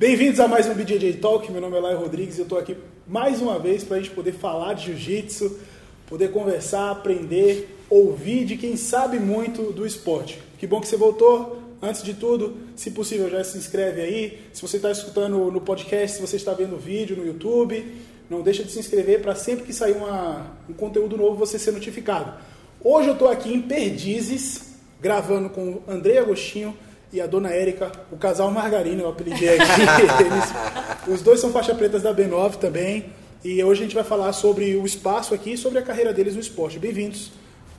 Bem-vindos a mais um BJJ Talk. Meu nome é Lai Rodrigues e eu estou aqui mais uma vez para a gente poder falar de jiu-jitsu, poder conversar, aprender, ouvir de quem sabe muito do esporte. Que bom que você voltou. Antes de tudo, se possível, já se inscreve aí. Se você está escutando no podcast, se você está vendo o vídeo no YouTube, não deixa de se inscrever para sempre que sair uma, um conteúdo novo você ser notificado. Hoje eu estou aqui em Perdizes, gravando com o André Agostinho e a dona Érica, o casal Margarina, eu apelidei aqui. Eles, os dois são faixa pretas da B9 também. E hoje a gente vai falar sobre o espaço aqui e sobre a carreira deles no esporte. Bem-vindos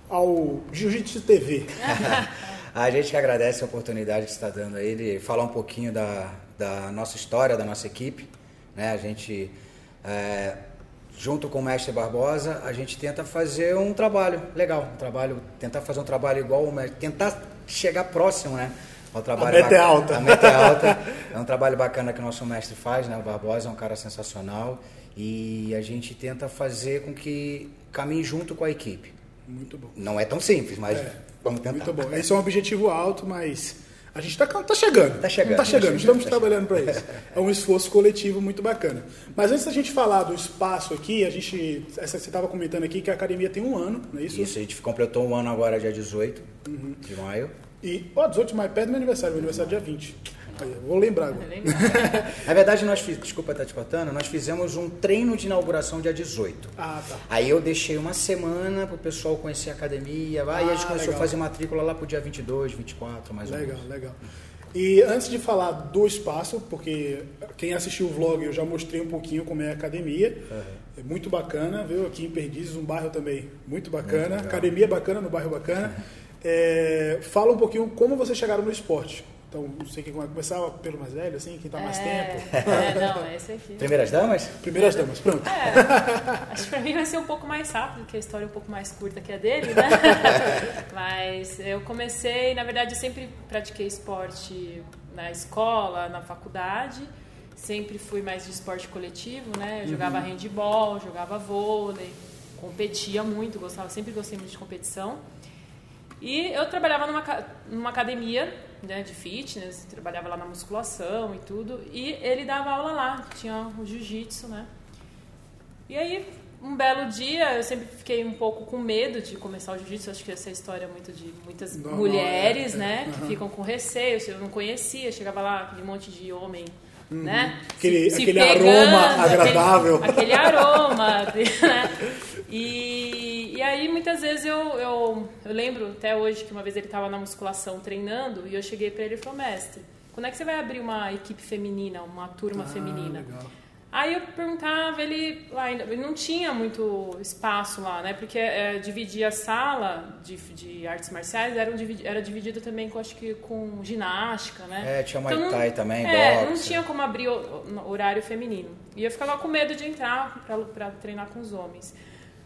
ao Jiu-Jitsu TV. A gente que agradece a oportunidade que está dando a ele falar um pouquinho da, da nossa história, da nossa equipe. Né? A gente, é, junto com o mestre Barbosa, a gente tenta fazer um trabalho legal, um trabalho, tentar fazer um trabalho igual tentar chegar próximo, né? Ao trabalho a meta é alta. A meta é alta. É um trabalho bacana que o nosso mestre faz, né? O Barbosa é um cara sensacional e a gente tenta fazer com que caminhe junto com a equipe. Muito bom. Não é tão simples, mas é, vamos tentar. Muito bom. Esse é um objetivo alto, mas a gente está tá chegando. Está chegando. Está chegando, estamos tá trabalhando para isso. É um esforço coletivo muito bacana. Mas antes da gente falar do espaço aqui, a gente. Você estava comentando aqui que a academia tem um ano, não é isso? Isso, a gente completou um ano agora, dia 18 uhum. de maio. E, ó, 18 de maio, perto do meu aniversário, meu aniversário é dia 20. Aí, vou lembrar agora. Na verdade, nós fizemos, desculpa estar te cortando, nós fizemos um treino de inauguração dia 18. Ah, tá. Aí eu deixei uma semana para o pessoal conhecer a academia, vai, ah, e a gente começou legal. a fazer matrícula lá para o dia 22, 24, mais legal, ou menos. Legal, legal. E antes de falar do espaço, porque quem assistiu o vlog eu já mostrei um pouquinho como é a academia. Uhum. É muito bacana, viu? Aqui em Perdizes, um bairro também muito bacana. Muito academia bacana, no bairro bacana. É, fala um pouquinho como vocês chegaram no esporte. Então, não sei quem vai começar pelo mais velho, assim, quem está mais é, tempo. É, não, é esse aqui. Primeiras damas? Primeiras damas, pronto. É, acho que para mim vai ser um pouco mais rápido, porque a história é um pouco mais curta que a dele, né? Mas eu comecei, na verdade, eu sempre pratiquei esporte na escola, na faculdade. Sempre fui mais de esporte coletivo, né? Eu jogava uhum. handball, jogava vôlei, competia muito, gostava, sempre gostei muito de competição. E eu trabalhava numa, numa academia né, de fitness, trabalhava lá na musculação e tudo. E ele dava aula lá, tinha o jiu-jitsu, né? E aí, um belo dia, eu sempre fiquei um pouco com medo de começar o jiu-jitsu. Acho que essa história é muito de muitas Normal, mulheres, é, né? É. Que ficam com receio. Eu não conhecia, chegava lá, aquele monte de homem Uhum. Né? Aquele, se, aquele se pegando, aroma agradável. Aquele, aquele aroma. né? E, e aí, muitas vezes, eu, eu, eu lembro até hoje que uma vez ele estava na musculação treinando e eu cheguei para ele e falei, mestre, quando é que você vai abrir uma equipe feminina, uma turma ah, feminina? Legal. Aí eu perguntava, ele lá ele não tinha muito espaço lá, né? Porque é, dividia a sala de, de artes marciais, era, era dividido também com, acho que com ginástica, né? É, tinha Muay então, Thai também, É, boxe. não tinha como abrir o, horário feminino. E eu ficava com medo de entrar para treinar com os homens.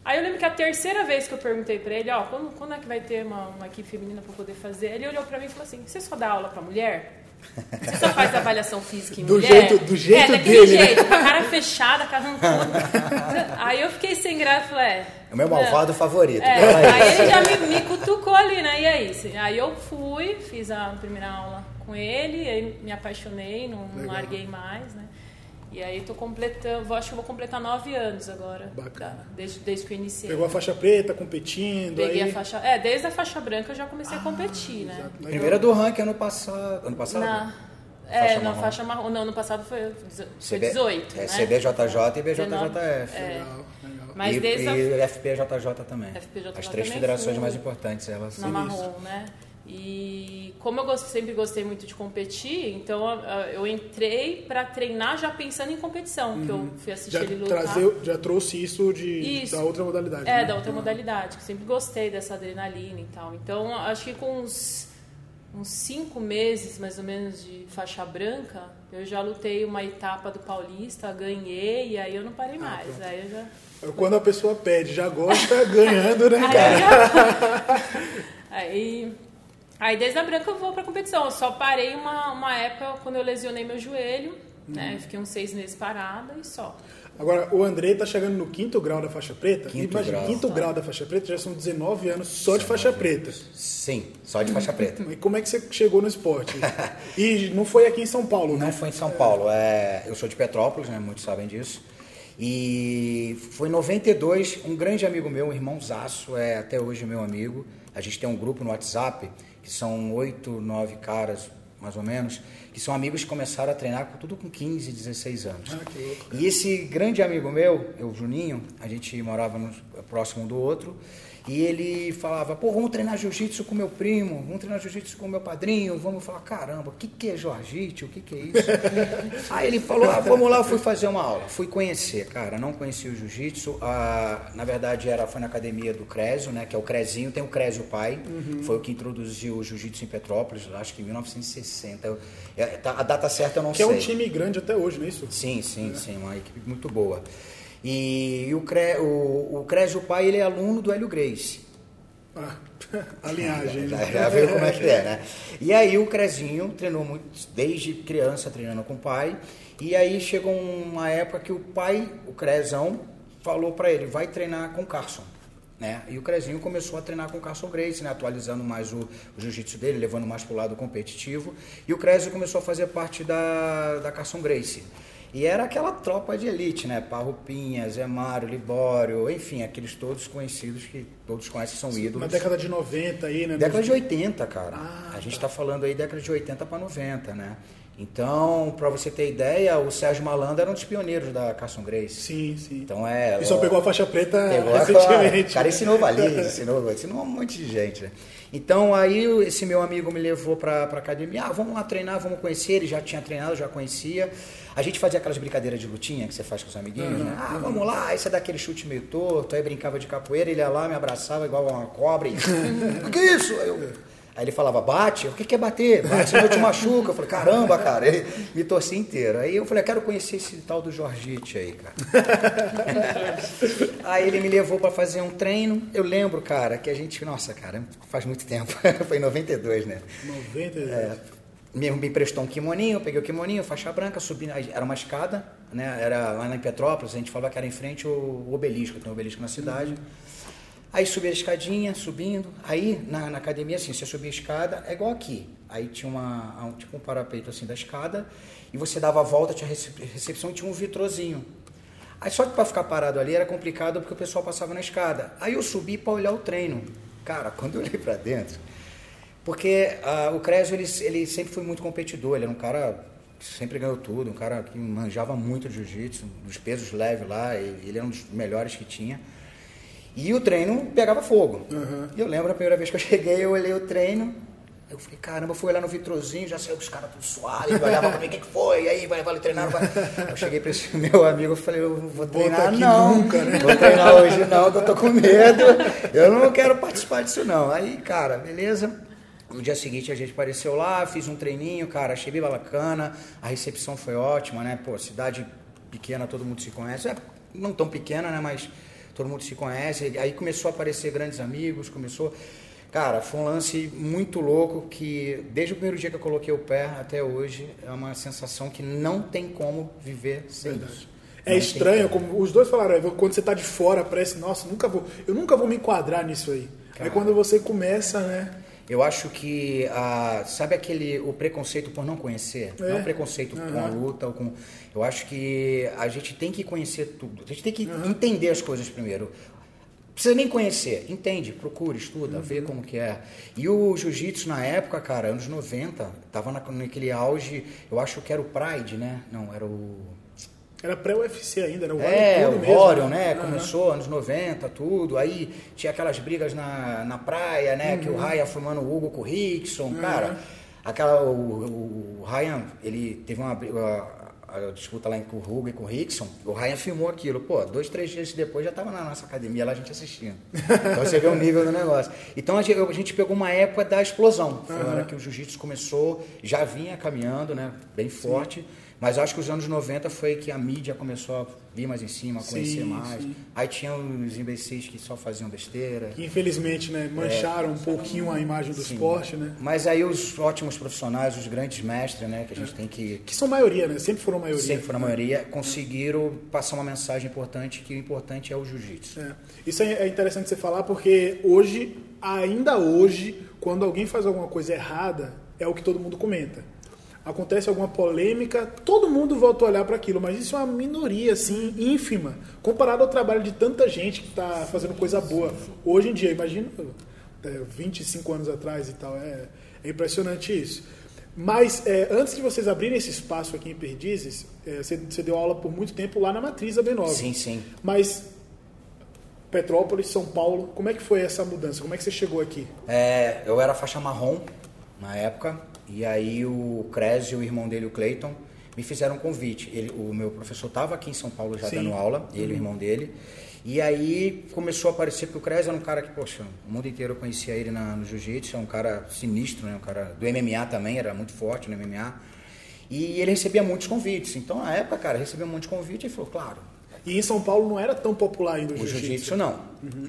Aí eu lembro que a terceira vez que eu perguntei para ele, ó, quando, quando é que vai ter uma, uma equipe feminina para poder fazer? Ele olhou para mim e falou assim, você só dá aula para mulher? Você só faz avaliação física em do mulher? Jeito, do jeito é, daquele, né? jeito, né? com a cara fechada, carrancuda. Aí eu fiquei sem graça, falei, é... É o meu malvado é, favorito. É, aí ele já me, me, cutucou ali, né? E aí? Aí eu fui, fiz a primeira aula com ele, aí me apaixonei, não, não larguei mais, né? E aí tô completando, acho que vou completar nove anos agora. Bacana. Desde, desde que eu iniciei. Pegou a faixa preta, competindo. Peguei aí... a faixa. É, desde a faixa branca eu já comecei ah, a competir, né? Primeira do ranking ano passado. Ano passado? Na, é, na faixa marrom. Não, ano passado foi, foi 18. É, né? CBJJ e BJJF. É. Legal, legal. Mas e, desde e a... FPJJ também. FPJJ As três federações mais importantes. Elas na marrom, né? E como eu sempre gostei muito de competir, então eu entrei para treinar já pensando em competição, uhum. que eu uhum. fui assistir já ele lutar. Trazer, já trouxe isso, de, isso. da outra modalidade. É, né? da outra uhum. modalidade, que sempre gostei dessa adrenalina e tal. Então acho que com uns, uns cinco meses mais ou menos de faixa branca, eu já lutei uma etapa do Paulista, ganhei e aí eu não parei ah, mais. Ah, aí eu já... Quando a pessoa pede, já gosta, ganhando, né, cara? Aí, aí Aí desde a branca eu vou pra competição. Eu só parei uma, uma época quando eu lesionei meu joelho, né? Uhum. Fiquei uns seis meses parada e só. Agora, o Andrei tá chegando no quinto grau da faixa preta. Quinto Imagina, grau. quinto grau da faixa preta já são 19 anos só de faixa preta. Sim, só de faixa preta. E como é que você chegou no esporte? e não foi aqui em São Paulo, né? Não foi em São Paulo. É, eu sou de Petrópolis, né? Muitos sabem disso. E foi em 92, um grande amigo meu, um irmãozaço, é até hoje meu amigo. A gente tem um grupo no WhatsApp, que são oito, nove caras, mais ou menos, que são amigos que começaram a treinar com tudo com 15, 16 anos. Ah. E esse grande amigo meu, o Juninho, a gente morava no- próximo um do outro, e ele falava, pô, vamos treinar jiu-jitsu com meu primo, vamos treinar jiu-jitsu com meu padrinho, vamos falar, caramba, o que, que é jiu-jitsu, o que, que é isso? Aí ele falou, ah, vamos lá, eu fui fazer uma aula, fui conhecer, cara, não conhecia o jiu-jitsu, ah, na verdade era, foi na academia do Crésio, né, que é o Crezinho, tem o Crésio pai, foi o que introduziu o jiu-jitsu em Petrópolis, acho que em 1960, Eu- é, tá- a data certa eu não Que é sei. um time grande até hoje, não é isso? Sim, sim, sim, uma equipe muito boa. E, o, Cre, o, o Pai, ele é aluno do Hélio Grace. Ah, a linhagem. Já, né? já viu como é que é, né? E aí o Crezinho treinou muito, desde criança treinando com o pai. E aí chegou uma época que o pai, o Crezão, falou para ele, vai treinar com o Carson. Né? E o Crezinho começou a treinar com o Carson Grace, né? atualizando mais o, o jiu-jitsu dele, levando mais para o lado competitivo. E o Crezio começou a fazer parte da, da Carson Grace. E era aquela tropa de elite, né? Parrupinha, Zé Mário, Libório, enfim, aqueles todos conhecidos que todos conhecem, são ídolos. Na década de 90 aí, né? Década de 80, cara. Ah, a gente está falando aí década de 80 para 90, né? Então, para você ter ideia, o Sérgio Malandro era um dos pioneiros da Carson Grace. Sim, sim. Então é. E só pegou a faixa preta recentemente. O cara ensinou Valise, ensinou, ensinou um monte de gente, né? Então aí esse meu amigo me levou pra academia, ah, vamos lá treinar, vamos conhecer, ele já tinha treinado, já conhecia. A gente fazia aquelas brincadeiras de lutinha que você faz com os amiguinhos, né? Ah, vamos lá, aí você dá aquele chute meio torto, aí brincava de capoeira, ele ia lá, me abraçava igual uma cobra e. o que é isso? Aí, eu- aí ele falava, bate, o que que é bater? Bate, senão eu te machuca. Eu falei, caramba, cara, ele me torci inteiro. Aí eu falei, eu quero conhecer esse tal do Jorgite aí, cara. Aí ele me levou para fazer um treino. Eu lembro, cara, que a gente, nossa, cara, faz muito tempo. Foi em 92, né? 90. É, me, me emprestou um kimoninho, peguei o kimoninho, faixa branca, subi, era uma escada, né? Era lá em Petrópolis, a gente falava que era em frente o obelisco, tem um obelisco na cidade. Aí subi a escadinha, subindo. Aí na, na academia, assim, você subia a escada, é igual aqui. Aí tinha uma, um, tipo um parapeito assim da escada, e você dava a volta, tinha recep- recepção tinha um vitrozinho. Aí só que para ficar parado ali era complicado porque o pessoal passava na escada. Aí eu subi para olhar o treino. Cara, quando eu olhei para dentro, porque ah, o Crésio ele, ele sempre foi muito competidor, ele era um cara que sempre ganhou tudo, um cara que manjava muito de jiu-jitsu, dos pesos leves lá, ele, era um dos melhores que tinha. E o treino pegava fogo. E eu lembro a primeira vez que eu cheguei, eu olhei o treino, eu falei, caramba, eu fui olhar no vitrozinho, já saiu os caras tudo suaves, olhava pra mim, o que, que foi? E aí, vai, vai treinar, vai. Eu cheguei pra esse meu amigo, eu falei, eu vou treinar aqui não, nunca, né? vou treinar hoje não, que eu tô com medo, eu não quero participar disso não. Aí, cara, beleza. No dia seguinte a gente apareceu lá, fiz um treininho, cara, achei bem bacana, a recepção foi ótima, né? Pô, cidade pequena, todo mundo se conhece. É, não tão pequena, né? Mas todo mundo se conhece. Aí começou a aparecer grandes amigos, começou. Cara, foi um lance muito louco que, desde o primeiro dia que eu coloquei o pé até hoje, é uma sensação que não tem como viver sem isso. É Não estranho, como. como os dois falaram, quando você tá de fora, parece, nossa, nunca vou, eu nunca vou me enquadrar nisso aí. Aí quando você começa, né? Eu acho que, ah, sabe aquele, o preconceito por não conhecer? É. Não preconceito com a luta ou com... Eu acho que a gente tem que conhecer tudo. A gente tem que entender as coisas primeiro. Precisa nem conhecer, entende, procura, estuda, vê como que é. E o jiu-jitsu na época, cara, anos 90, tava na, naquele auge, eu acho que era o Pride, né? Não, era o... Era pré-UFC ainda, era o É, o mesmo. Orion, né? Aham. Começou anos 90, tudo. Aí tinha aquelas brigas na, na praia, né? Que o Ryan formando o Hugo com o Rickson, cara. Aquela, o, o Ryan, ele teve uma briga, a, disputa lá com o Hugo e com o Rickson. O Ryan filmou aquilo. Pô, dois, três dias depois já tava na nossa academia lá a gente assistindo. Então você vê o nível do negócio. Então a gente, a gente pegou uma época da explosão. Foi a hora que o jiu-jitsu começou, já vinha caminhando, né? Bem forte. Mas acho que os anos 90 foi que a mídia começou a vir mais em cima, a conhecer Sim, mais. sim. Aí tinha os imbecis que só faziam besteira. Que infelizmente, né, mancharam um pouquinho a imagem do Sim. esporte, né? Mas aí os ótimos profissionais, os grandes mestres, né, que a gente tem que Que são maioria, né? Sempre foram maioria. sempre foram a maioria, conseguiram passar uma mensagem importante que o importante é o jiu-jitsu. É. Isso é é interessante você falar porque hoje, ainda hoje, quando alguém faz alguma coisa errada, é o que todo mundo comenta. Acontece alguma polêmica, todo mundo volta a olhar para aquilo, mas isso é uma minoria, assim, ínfima, comparado ao trabalho de tanta gente que está fazendo coisa boa. Hoje em dia, imagina, é, 25 anos atrás e tal, é, é impressionante isso. Mas é, antes de vocês abrirem esse espaço aqui em Perdizes, é, você, você deu aula por muito tempo lá na Matriz da B9. Sim, sim. Mas Petrópolis, São Paulo, como é que foi essa mudança? Como é que você chegou aqui? É, eu era faixa marrom na época, e aí o Crésio, o irmão dele, o Cleiton, me fizeram um convite. Ele, o meu professor estava aqui em São Paulo já Sim. dando aula, ele e o irmão dele. E aí começou a aparecer, porque o Crésio era um cara que, poxa, o mundo inteiro eu conhecia ele na, no jiu-jitsu, é um cara sinistro, né? Um cara do MMA também, era muito forte no MMA. E ele recebia muitos convites. Então, na época, cara, recebia um monte de convite e falou, claro, E em São Paulo não era tão popular ainda o, o jiu-jitsu. jiu-jitsu não.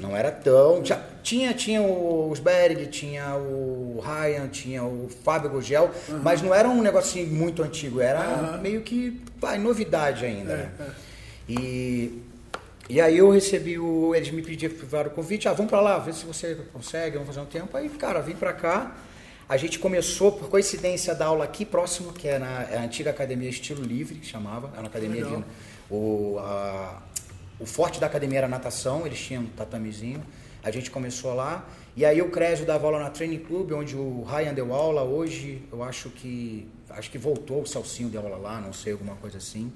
Não era tão. Já, tinha, tinha o Osberg, tinha o Ryan, tinha o Fábio Gugel, mas não era um negócio assim muito antigo, era Aham. meio que vai, novidade ainda. É, né? é. E, e aí eu recebi o. Eles me pediram o convite, ah, vamos pra lá, ver se você consegue, vamos fazer um tempo. Aí, cara, vim pra cá. A gente começou, por coincidência, da aula aqui próximo, que é na é a antiga academia Estilo Livre, que chamava. Era uma academia de. O, a- o forte da academia era natação, eles tinham um tatamezinho. A gente começou lá. E aí o Crésio dava aula na Training Club, onde o Ryan deu aula. Hoje eu acho que. Acho que voltou o Salsinho deu aula lá, não sei, alguma coisa assim.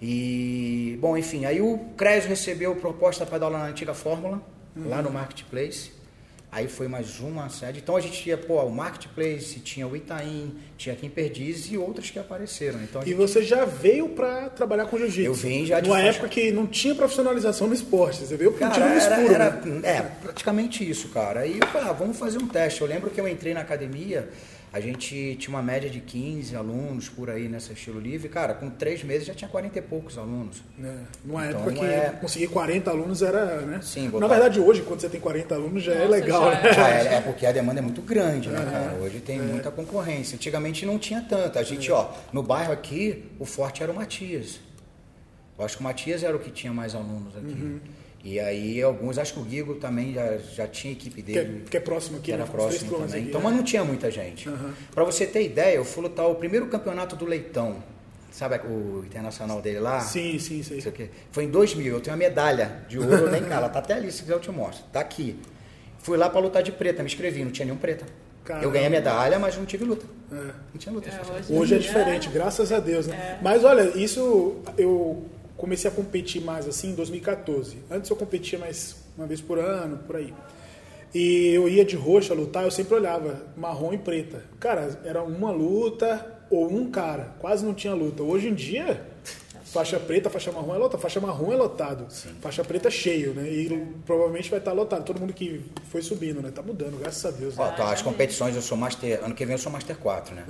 E, bom, enfim, aí o Crésio recebeu proposta para dar aula na antiga Fórmula, lá no Marketplace. Aí foi mais uma sede. Então a gente tinha, pô, o Marketplace, tinha o Itaim, tinha aqui em Perdiz e outras que apareceram. Então a E gente- você já veio pra trabalhar com jiu-jitsu? Eu vim já de Numa faixa. época que não tinha profissionalização no esporte. Você veio porque Cara, tinha no era, escuro, era- né? é, praticamente isso, cara. Aí eu falei, ah, vamos fazer um teste. Eu lembro que eu entrei na academia, a gente tinha uma média de 15 alunos por aí nessa estilo livre. Cara, com três meses já tinha 40 e poucos alunos. É, Numa Então, época que é- conseguir 40 alunos era, né? Sim, Na botar- verdade, hoje, quando você tem 40 alunos, já é Nossa, legal, já né? é. Já é, é porque a demanda é muito grande, né, cara? Hoje tem muita concorrência. Antigamente não tinha tanta. A gente, ó, no bairro aqui, o forte era o Matias. Eu acho que o Matias era o que tinha mais alunos aqui. Uhum. E aí alguns, acho que o Guigo também já, já tinha equipe Que é, dele. que é próximo aqui, que era né? Próximo também. aqui, Então, é. mas não tinha muita gente. Aham. Pra você ter ideia, eu fui lutar o primeiro campeonato do Leitão. Sabe o internacional dele lá? Sim, sim, sim. Não sei o quê. Foi em 2000, eu tenho uma medalha de ouro, nem cá, ela tá até ali, se quiser eu te mostro. Tá aqui. Fui lá pra lutar de preta, me inscrevi, não tinha nenhum preta. Caramba. Eu ganhei a medalha, mas não tive luta. É. Não tinha luta. É, hoje-. Hoje é diferente, graças a Deus, né? Mas olha, isso eu comecei a competir mais assim em 2014. Antes eu competia mais uma vez por ano, por aí. E eu ia de roxa lutar, eu sempre olhava marrom e preta. Cara, era uma luta ou um cara, quase não tinha luta. Hoje em dia, faixa preta, faixa marrom é lotado, faixa marrom é lotado, faixa preta é cheio, né? E provavelmente vai estar lotado. Todo mundo que foi subindo, né? Tá mudando, graças a Deus. né? Ó, tá, as competições eu sou Master. Ano que vem eu sou Master 4, né?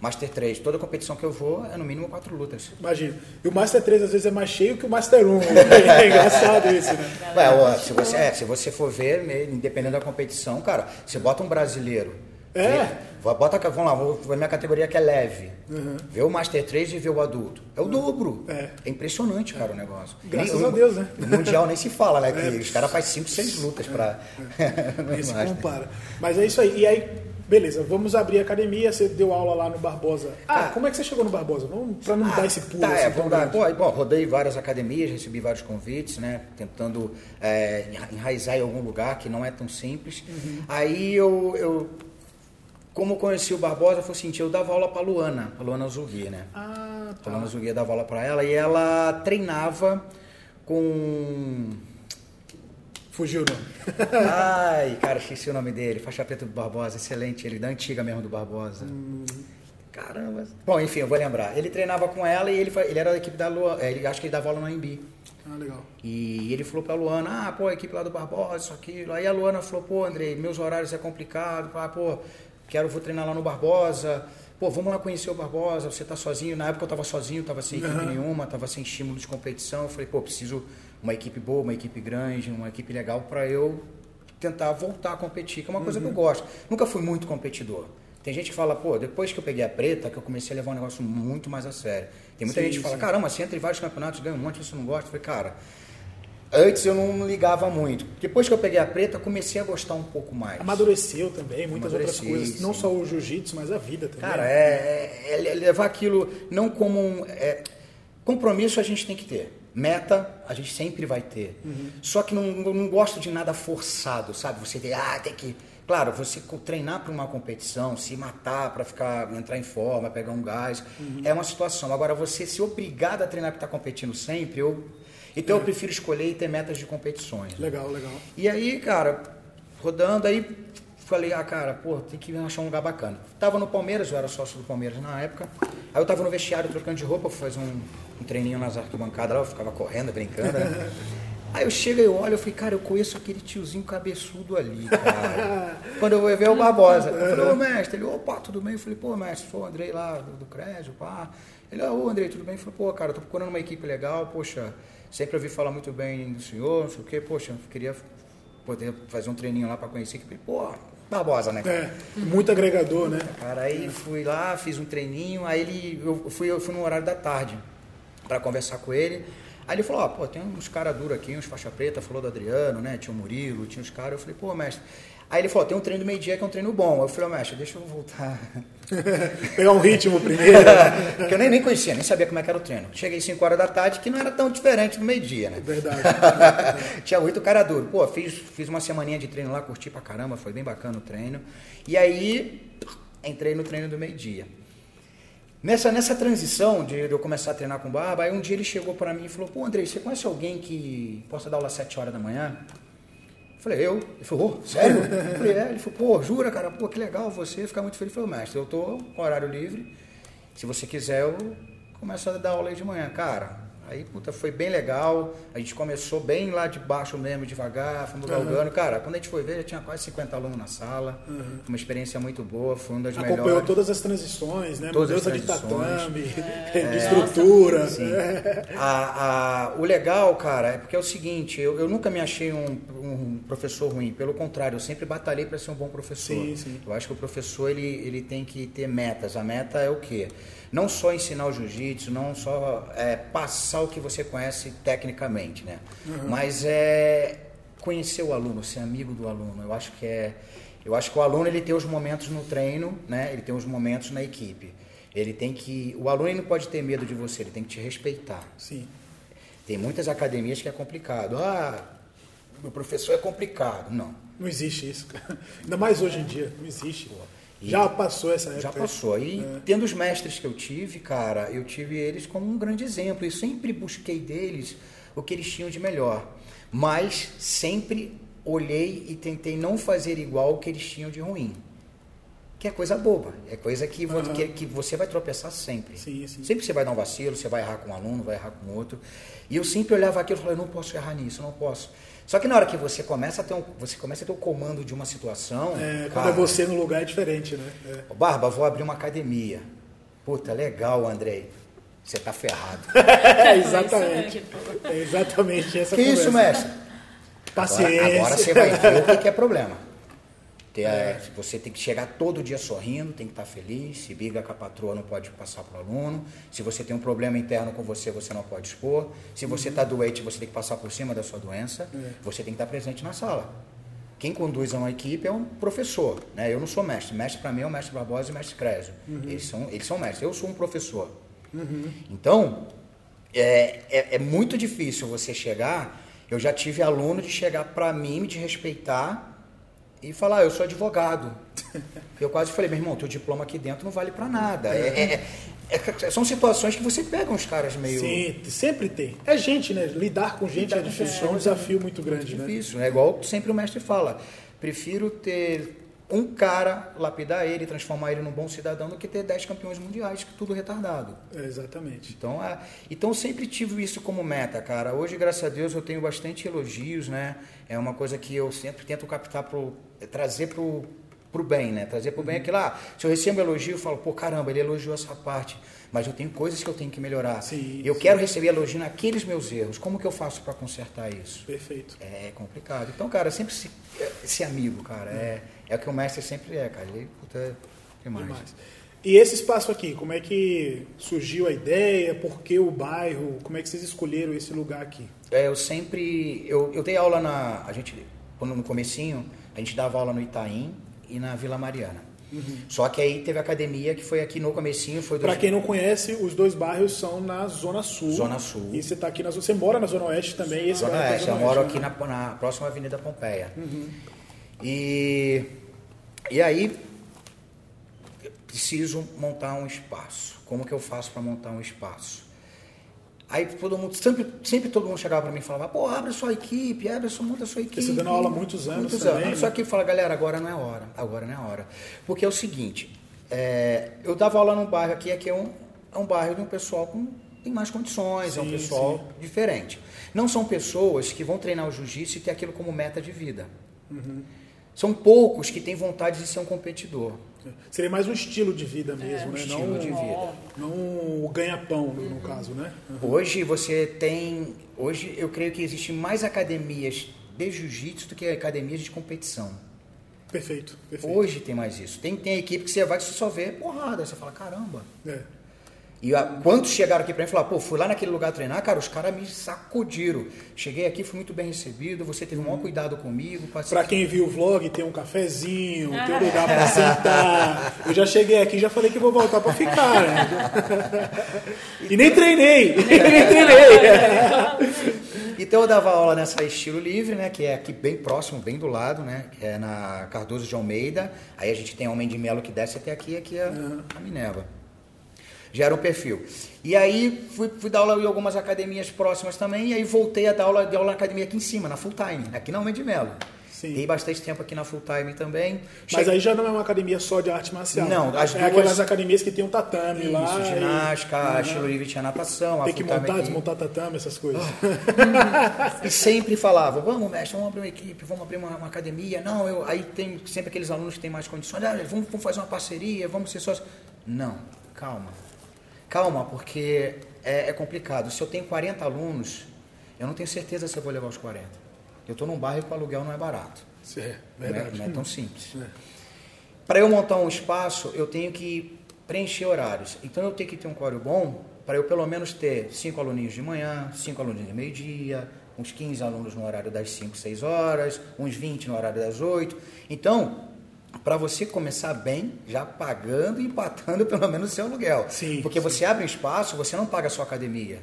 Master 3. Toda competição que eu vou é no mínimo quatro lutas. Imagina. E o Master 3 às vezes é mais cheio que o Master 1. É engraçado isso, né? Ué, ó, se, você, é, se você for ver, né, independente da competição, cara, você bota um brasileiro. É. Bota, vamos lá, vou, vou minha categoria que é leve. Vê o Master 3 e vê o adulto. É o dobro. É. impressionante, cara, o negócio. Graças Nem- a Deus, né? No Mundial nem se fala, né? Que os caras fazem 5, 6 lutas pra. Nem se Master. compara. Mas é isso aí. E aí, beleza, vamos abrir a academia. Você deu aula lá no Barbosa. Ah, Ah. como é que você chegou no Barbosa? Vamos, pra não dar esse pulo. Tá, assim, é, vamos dar. bom, rodei várias academias, recebi vários convites, né? Tentando é, enra- enraizar em algum lugar que não é tão simples. Uhum. Aí eu, eu, como eu conheci o Barbosa, foi assim, eu dava aula pra Luana, a Luana Zugui, né? Ah, A tá. Luana Zugui dava aula pra ela e ela treinava com. Fugiu o nome. Ai, cara, esqueci o nome dele. Faixa preta do Barbosa, excelente. Ele da antiga mesmo do Barbosa. Caramba. Bom, enfim, eu vou lembrar. Ele treinava com ela e ele, ele era da equipe da Luana. Ele acho que ele dava aula no AMB. Ah, legal. E ele falou pra Luana, ah, pô, a equipe lá do Barbosa, isso, aquilo. Aí a Luana falou, pô, Andrei, meus horários é complicado. Ah, pô, quero, vou treinar lá no Barbosa. pô, vamos lá conhecer o Barbosa, você tá sozinho. Na época eu tava sozinho, tava sem equipe Uhum. nenhuma, tava sem estímulo de competição. Eu falei, pô, preciso uma equipe boa, uma equipe grande, uma equipe legal para eu tentar voltar a competir, que é uma coisa que eu gosto. Nunca fui muito competidor. Tem gente que fala, pô, depois que eu peguei a preta, que eu comecei a levar um negócio muito mais a sério. Tem muita Sim, gente que fala, sim. caramba, você entra em vários campeonatos, ganha um monte, você não gosta. Eu falei, cara, antes eu não ligava muito. Depois que eu peguei a preta, comecei a gostar um pouco mais. Amadureceu também, muitas outras coisas. Não sim. só o jiu-jitsu, mas a vida também. Cara, é, é- é levar aquilo não como um. é, compromisso a gente tem que ter. Meta a gente sempre vai ter. Só que não, não não gosto de nada forçado, sabe? Você tem, ah, tem que. Claro, você treinar para uma competição, se matar para ficar entrar em forma, pegar um gás, é uma situação. Agora, você se obrigado a treinar para estar competindo sempre, eu. Então eu prefiro escolher e ter metas de competições. né? Legal, legal. E aí, cara, rodando, aí falei, ah, cara, pô, tem que achar um lugar bacana. Tava no Palmeiras, eu era sócio do Palmeiras na época. Aí eu tava no vestiário trocando de roupa, fui fazer um, um treininho nas arquibancadas lá, eu ficava correndo, brincando, né? Aí eu chego e olho, eu falei, cara, eu conheço aquele tiozinho cabeçudo ali, cara. Quando eu vou ver o Barbosa. Eu falei, ô mestre, ele, opa, tudo bem? Eu falei, pô, mestre, sou o Andrei lá do, do Crésio, pá. Ele, ô Andrei, tudo bem? Eu falei, pô, cara, tô procurando uma equipe legal, poxa, sempre ouvi falar muito bem do senhor, não sei o quê, poxa, eu queria poder fazer um treininho lá pra conhecer equipe. Pô, Barbosa, né? É, muito agregador, né? Cara, aí fui lá, fiz um treininho, aí ele, eu fui, eu fui no horário da tarde para conversar com ele. Aí ele falou, ó, pô, tem uns caras duros aqui, uns faixa preta, falou do Adriano, né? Tinha o Murilo, tinha os caras. Eu falei, pô, mestre. Aí ele falou, tem um treino do meio-dia que é um treino bom. Eu falei, ó, mestre, deixa eu voltar. Pegar um ritmo primeiro. Porque eu nem, nem conhecia, nem sabia como é que era o treino. Cheguei 5 horas da tarde, que não era tão diferente do meio-dia, né? Verdade. Tinha muito cara duro. Pô, fiz, fiz uma semaninha de treino lá, curti pra caramba, foi bem bacana o treino. E aí, entrei no treino do meio-dia. Nessa, nessa transição de eu começar a treinar com barba, aí um dia ele chegou pra mim e falou, pô, Andrei, você conhece alguém que possa dar aula às 7 horas da manhã? Falei, eu? Ele falou, sério? Eu falei, é. Ele falou, pô, jura, cara? Pô, que legal você, ficar muito feliz. Eu falei, mestre, eu tô com horário livre, se você quiser eu começo a dar aula aí de manhã. Cara, aí, puta, foi bem legal, a gente começou bem lá de baixo mesmo, devagar, fomos galgando. Cara, quando a gente foi ver, já tinha quase 50 alunos na sala, foi uma experiência muito boa, foi uma das Acompanhou melhores. todas as transições, né? Todas as Mudança de transições. tatame, de estrutura. Sim. É. A- a- o legal, cara, é porque é o seguinte, eu, eu nunca me achei um, um professor ruim, pelo contrário, eu sempre batalhei para ser um bom professor. Sim, sim. Eu acho que o professor ele, ele tem que ter metas. A meta é o quê? Não só ensinar o jiu-jitsu, não só é, passar o que você conhece tecnicamente, né? Mas é conhecer o aluno, ser amigo do aluno. Eu acho que é, eu acho que o aluno ele tem os momentos no treino, né? Ele tem os momentos na equipe. Ele tem que, o aluno não pode ter medo de você, ele tem que te respeitar. Sim. Tem muitas academias que é complicado. Ah, meu professor é complicado. Não. Não existe isso, cara. Ainda mais hoje em dia, não existe. E- Já passou essa época. Já passou. E É. tendo os mestres que eu tive, cara, eu tive eles como um grande exemplo. E sempre busquei deles o que eles tinham de melhor. Mas sempre olhei e tentei não fazer igual o que eles tinham de ruim. Que é coisa boba. É coisa que, Aham. que, que você vai tropeçar sempre. Sim, sim. Sempre você vai dar um vacilo, você vai errar com um aluno, vai errar com outro. E eu sempre olhava aquilo e falava, eu não posso errar nisso, eu não posso. Só que na hora que você começa a ter um, você começa a ter o comando de uma situação. É, quando cara, é você no lugar é diferente, né? É. Barba, vou abrir uma academia. Puta, legal, Andrei. Você tá ferrado. É, Isso exatamente. mesmo. É exatamente essa que isso, conversa. mestre? Paciência. Agora, agora você vai ver o que que é problema. Ter, é, Você tem que chegar todo dia sorrindo, tem que estar feliz. Se briga com a patroa, não pode passar para o aluno. Se você tem um problema interno com você, você não pode expor. Se você está doente, você tem que passar por cima da sua doença. É. Você tem que estar presente na sala. Quem conduz uma equipe é um professor. Né? Eu não sou mestre. Mestre para mim é o mestre Barbosa e o mestre Crésio. Eles, são, eles são mestres. Eu sou um professor. Então, é, é, é muito difícil você chegar. Eu já tive aluno de chegar para mim, me de respeitar e falar: "Ah, eu sou advogado. Eu quase falei: meu irmão, teu diploma aqui dentro não vale para nada. É- é- é- são situações que você pega uns caras meio. Sim, sempre tem. É gente, né? Lidar com gente Lidar é difícil, é um desafio muito grande, né? difícil. É igual sempre o mestre fala: prefiro ter um cara, lapidar ele, e transformar ele num bom cidadão, do que ter 10 campeões mundiais, que tudo retardado. É, exatamente. Então, é, então eu sempre tive isso como meta, cara. Hoje, graças a Deus, eu tenho bastante elogios, né? É uma coisa que eu sempre tento captar pro, trazer pro pro bem, né? Trazer pro bem aquilo lá. Se eu recebo elogio, eu falo, pô, caramba, ele elogiou essa parte. Mas eu tenho coisas que eu tenho que melhorar. Sim, eu sim. quero receber elogio naqueles meus erros. Como que eu faço para consertar isso? Perfeito. É complicado. Então, cara, sempre se, ser amigo, cara. É, é o que o mestre sempre é, cara. Ele, puta, demais. Demais. E esse espaço aqui, como é que surgiu a ideia? Por que o bairro? Como é que vocês escolheram esse lugar aqui? É, eu sempre. Eu, eu dei aula na. A gente, quando no comecinho, a gente dava aula no Itaim e na Vila Mariana. Só que aí teve a academia que foi aqui no comecinho, foi Para quem não conhece, os dois bairros são na Zona Sul. Zona Sul. E você tá aqui na Zona... Você mora na Zona Oeste também? esse Zona tá Oeste, eu Zona moro Oeste, aqui né? na, na próxima Avenida Pompeia. E, e aí, preciso montar um espaço. Como que eu faço para montar um espaço? Aí todo mundo, sempre, sempre todo mundo chegava para mim e falava, pô, abre a sua equipe, abre a sua, monta a sua equipe. você dando aula há muitos anos Muitos também, anos. né? Só que fala, galera, agora não é hora, agora não é hora. Porque é o seguinte, é, eu dava aula num bairro aqui, aqui é um, é um bairro de um pessoal com tem mais condições, é um Sim, pessoal sim. diferente. Não são pessoas que vão treinar o jiu-jitsu e ter aquilo como meta de vida. Uhum. São poucos que têm vontade de ser um competidor. Seria mais um estilo de vida mesmo, um né? estilo não, de vida. Não o ganha-pão, no, no caso, né? Hoje você tem. Hoje eu creio que existem mais academias de jiu-jitsu do que academias de competição. Perfeito, perfeito. Hoje tem mais isso. Tem, tem equipe que você vai que você só vê porrada. Aí você fala, caramba. É. E a, quantos chegaram aqui pra mim e falaram, pô, fui lá naquele lugar treinar, cara, os caras me sacudiram. Cheguei aqui, fui muito bem recebido, você teve o maior cuidado comigo. Pra quem viu o vlog, tem um cafezinho, tem um lugar pra sentar. Eu já cheguei aqui e já falei que vou voltar pra ficar, né? E nem treinei! nem treinei! Então eu dava aula nessa estilo livre, né? Que é aqui bem próximo, bem do lado, né? Que é na Cardoso de Almeida. Aí a gente tem Homem de Melo que desce até aqui, aqui é a Minerva. Já era um perfil. E aí fui, fui dar aula em algumas academias próximas também, e aí voltei a dar aula de aula na academia aqui em cima, na full time, aqui na Homem de Melo. Sim. Dei bastante tempo aqui na full time também. Mas Cheguei- aí já não é uma academia só de arte marcial. Não, as é duas- aquelas academias que tem um tatame Isso, lá. e- ginástica, estilo livre tinha natação, a Tem que montar, aqui. desmontar tatame, essas coisas. E sempre falava, vamos, mestre, vamos abrir uma equipe, vamos abrir uma, uma academia. Não, eu, aí tem sempre aqueles alunos que têm mais condições. Ah, vamos, vamos fazer uma parceria, vamos ser sócios. Não, calma. Calma, porque é, é complicado. Se eu tenho 40 alunos, eu não tenho certeza se eu vou levar os 40. Eu estou num bairro que o aluguel não é barato. Isso é Não é, verdade. não é tão simples. É. Para eu montar um espaço, eu tenho que preencher horários. Então eu tenho que ter um horário bom para eu pelo menos ter cinco aluninhos de manhã, cinco aluninhos de meio-dia, uns 15 alunos no horário das 5, 6 horas, uns 20 no horário das 8. Então, para você começar bem, já pagando e empatando pelo menos o seu aluguel. Sim, Porque sim. você abre um espaço, você não paga só academia.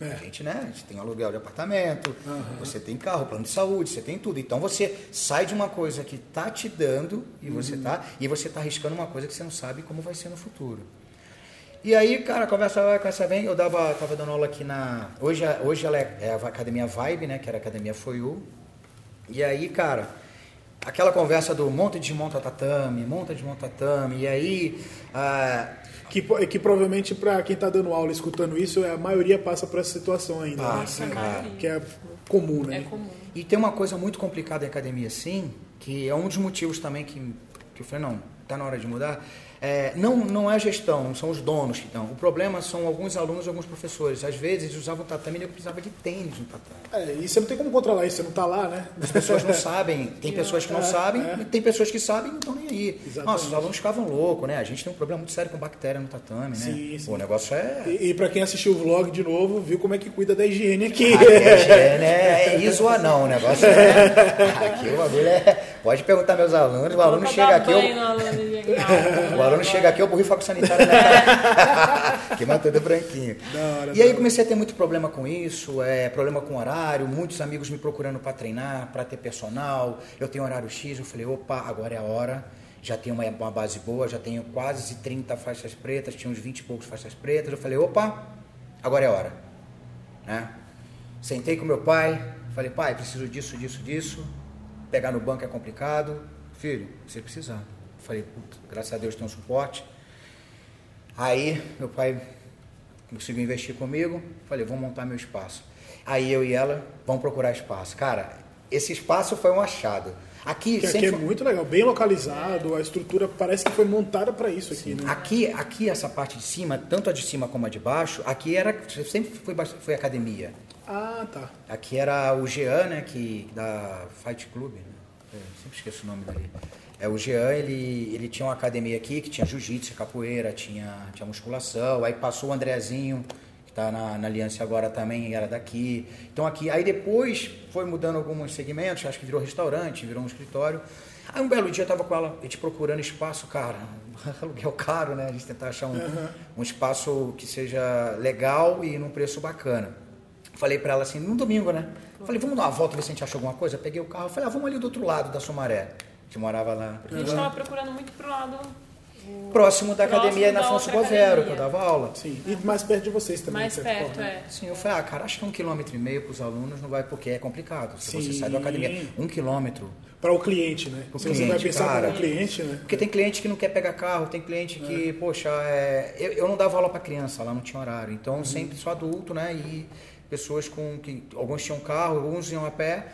É. A gente, né? A gente tem aluguel de apartamento, você tem carro, plano de saúde, você tem tudo. Então você sai de uma coisa que tá te dando e você tá e você tá arriscando uma coisa que você não sabe como vai ser no futuro. E aí, cara, conversa vai, conversa vem. Eu dava, tava dando aula aqui na. Hoje, a- hoje ela é, é a academia Vibe, né? Que era a academia Foiu. E aí, cara, aquela conversa do monta e desmonta tatame, monta e desmonta tatame. E aí, ah, Que, que provavelmente para quem está dando aula escutando isso, a maioria passa por essa situação ainda. né? Passa, cara. Que é comum, né? É comum. E tem uma coisa muito complicada em academia, sim, que é um dos motivos também que, que eu falei, não, tá na hora de mudar. É, não, não é a gestão, são os donos que estão. O problema são alguns alunos e alguns professores. Às vezes eles usavam tatame e eu precisava de tênis no tatame. É, e você não tem como controlar isso, você não está lá, né? As pessoas não sabem, tem pessoas que não É, sabem, é. e tem pessoas que sabem e não estão nem aí. Exatamente. Nossa, os alunos ficavam loucos, né? A gente tem um problema muito sério com bactéria no tatame, né? Sim, sim. Pô, o negócio é. E, e para quem assistiu o vlog de novo, viu como é que cuida da higiene aqui. É, né? É isso ou não, o negócio é. Aqui o bagulho é. Pode perguntar meus alunos, o aluno chega aqui, eu, o aluno chega aqui, eu borrifo água sanitária na cara. que tudo branquinho. Da hora, e da aí hora. comecei a ter muito problema com isso, é, problema com horário, muitos amigos me procurando para treinar, para ter personal. Eu tenho horário X, eu falei, opa, agora é a hora. Já tenho uma, uma base boa, já tenho quase 30 faixas pretas, tinha uns 20 e poucos faixas pretas. Eu falei, opa, agora é a hora. Né? Sentei com meu pai, falei, pai, preciso disso, disso, disso. Pegar no banco é complicado. Filho, você precisar. Falei, puta, graças a Deus tem um suporte. Aí meu pai conseguiu investir comigo, falei, vou montar meu espaço. Aí eu e ela vamos procurar espaço. Cara, esse espaço foi um achado. Aqui, que aqui é muito legal, bem localizado, a estrutura parece que foi montada para isso aqui, né? Aqui, aqui essa parte de cima, tanto a de cima como a de baixo, aqui era sempre foi, foi academia. Ah, tá. Aqui era o Jean, né, que da Fight Club, né? Eu sempre esqueço o nome dali. É, o Jean, ele, ele tinha uma academia aqui que tinha jiu-jitsu, capoeira, tinha, tinha musculação. Aí passou o Andrezinho, que está na, na Aliança agora também, era daqui. Então aqui, aí depois foi mudando alguns segmentos, acho que virou restaurante, virou um escritório. Aí um belo dia eu estava com ela, a gente procurando espaço, cara, aluguel caro, né? A gente tentar achar um, uhum. um espaço que seja legal e num preço bacana. Falei para ela assim, no domingo, né? Falei, vamos dar uma volta, ver se a gente achou alguma coisa. Peguei o carro, falei, ah, vamos ali do outro lado da Sumaré. A gente morava lá. A gente estava procurando muito pro lado próximo da academia na Afonso Bovero, que eu dava aula. Sim, e mais perto de vocês também. Mais perto, forma. é. Sim, eu falei, ah, cara, acho que um quilômetro e meio para os alunos não vai, porque é complicado. Se Sim. você sai da academia, um quilômetro. Para o cliente, né? Cliente, você vai pensar para o cliente, né? Porque tem cliente que não quer pegar carro, tem cliente que, é. poxa, é... eu, eu, não dava aula para criança, lá não tinha horário. Então, uhum. sempre sou adulto, né? E pessoas com que alguns tinham carro, alguns iam a pé,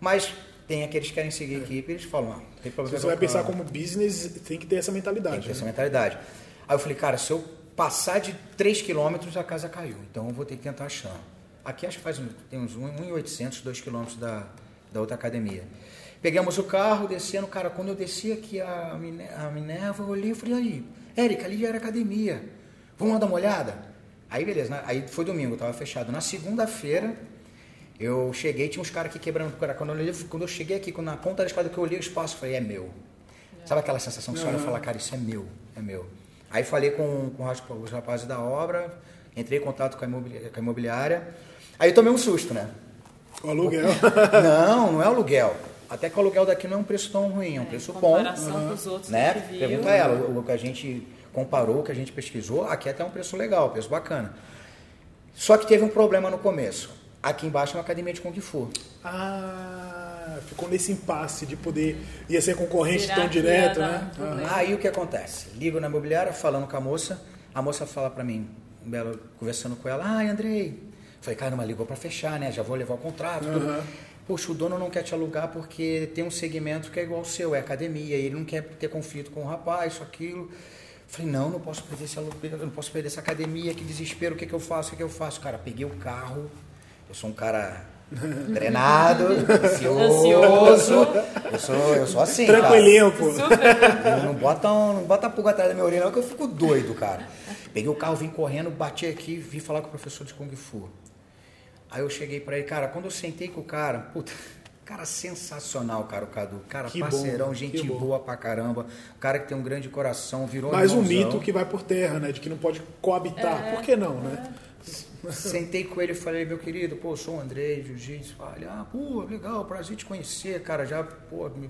mas tem aqueles que querem seguir a equipe, eles falam, ah, tem problema. Se você vai pensar como business, tem que ter essa mentalidade. Tem que ter né? essa mentalidade. Aí eu falei, cara, se eu passar de 3 quilômetros, a casa caiu. Então eu vou ter que tentar achar. Aqui acho que faz tem uns 1,800, 2 quilômetros da, da outra academia. Pegamos o carro, descendo, cara, quando eu desci aqui a, a Minerva, eu olhei e falei, aí, Érica, ali já era academia. Vamos dar uma olhada? Aí beleza, né? aí foi domingo, tava fechado. Na segunda-feira, eu cheguei, tinha uns caras aqui quebrando cara. Quando eu, quando eu cheguei aqui, na ponta da escada que eu olhei o espaço, eu falei, é meu. É. Sabe aquela sensação que você olha e fala, cara, isso é meu, é meu. Aí falei com, com os rapazes da obra, entrei em contato com a, imobiliária, com a imobiliária. Aí eu tomei um susto, né? O aluguel? não, não é aluguel. Até que o aluguel daqui não é um preço tão ruim, é um é, preço bom. Com os outros né? Pergunta ela, o, o que a gente comparou, que a gente pesquisou, aqui é até um preço legal, preço bacana. Só que teve um problema no começo. Aqui embaixo é uma academia de Kung Fu. Ah, ficou nesse impasse de poder ia ser concorrente tão direto, né? Ah. Aí o que acontece? Ligo na imobiliária, falando com a moça, a moça fala para mim, um belo, conversando com ela, ai Andrei, falei, caramba, ligou para fechar, né? Já vou levar o contrato. Uhum. Poxa, o dono não quer te alugar porque tem um segmento que é igual ao seu, é academia, e ele não quer ter conflito com o rapaz, isso, aquilo. Falei, não, não posso perder esse aluguel, não posso perder essa academia, que desespero, o que, que eu faço, o que, que eu faço? Cara, peguei o carro, eu sou um cara treinado, ansioso, eu sou, eu sou assim, Tranquilinho, pô. Não bota, um, não bota a pulga atrás da minha orelha, não, que eu fico doido, cara. Peguei o carro, vim correndo, bati aqui, vim falar com o professor de Kung Fu. Aí eu cheguei para ele, cara, quando eu sentei com o cara, puta, Cara sensacional, cara, o Cadu. Cara, que parceirão, bom, gente boa pra caramba. Cara que tem um grande coração, virou Mais um mito que vai por terra, né? De que não pode coabitar. É, por que não, né? Sentei com ele e falei, meu querido, pô, sou o André, jiu-jitsu. Falei, ah, pô, legal, prazer te conhecer, cara. Já, pô, me...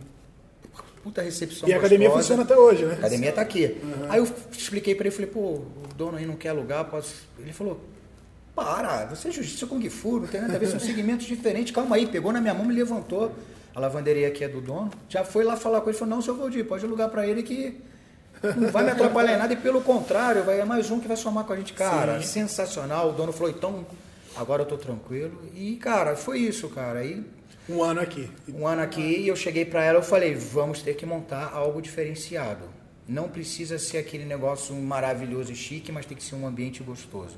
puta recepção. E a academia funciona até hoje, né? A academia tá aqui. Uhum. Aí eu expliquei pra ele, falei, pô, o dono aí não quer alugar, posso. Ele falou, para, você é justiça Kung Fu, não tem nada a ver, são segmentos diferentes. Calma aí, pegou na minha mão, me levantou. A lavanderia aqui é do dono. Já foi lá falar com ele, falou, não, seu Valdir, pode alugar para ele que não vai me atrapalhar em nada. E pelo contrário, vai é mais um que vai somar com a gente. Cara, Sim. sensacional. O dono falou, então, agora eu tô tranquilo. E, cara, foi isso, cara. Aí, um ano aqui. Um ano aqui e eu cheguei para ela, eu falei, vamos ter que montar algo diferenciado. Não precisa ser aquele negócio maravilhoso e chique, mas tem que ser um ambiente gostoso.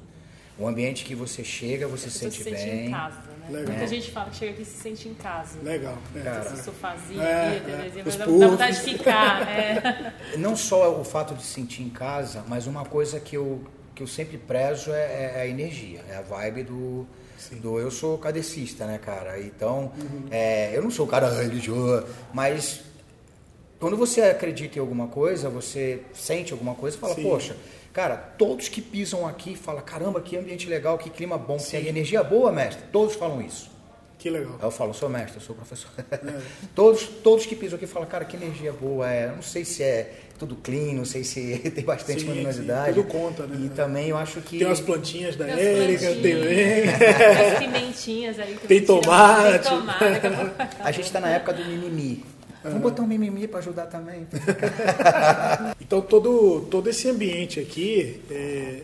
Um ambiente que você chega, você se sente se bem. Sente em casa, né? Muita é. gente fala que chega aqui e se sente em casa. Legal. É. Cara, esse sofazinho, é, é. mas dá vontade de ficar. É. Não só o fato de se sentir em casa, mas uma coisa que eu, que eu sempre prezo é, é a energia, é a vibe do, do eu sou cadecista, né, cara? Então, uhum. é, eu não sou o cara religioso, mas quando você acredita em alguma coisa, você sente alguma coisa, fala, Sim. poxa, Cara, todos que pisam aqui falam, caramba, que ambiente legal, que clima bom, Sim. que energia boa, mestre. Todos falam isso. Que legal. Aí eu falo, sou mestre, sou professor. É. todos, todos que pisam aqui falam, cara, que energia boa. É, não sei se é tudo clean, não sei se tem bastante sim, luminosidade. Sim, tudo conta, né? E também eu acho que. Tem umas plantinhas da tem Érica, tem bem. As pimentinhas aí. Tem tomate. Tem tomate. A gente está na época do mimimi. Vamos botar um mimimi para ajudar também. então todo, todo esse ambiente aqui é,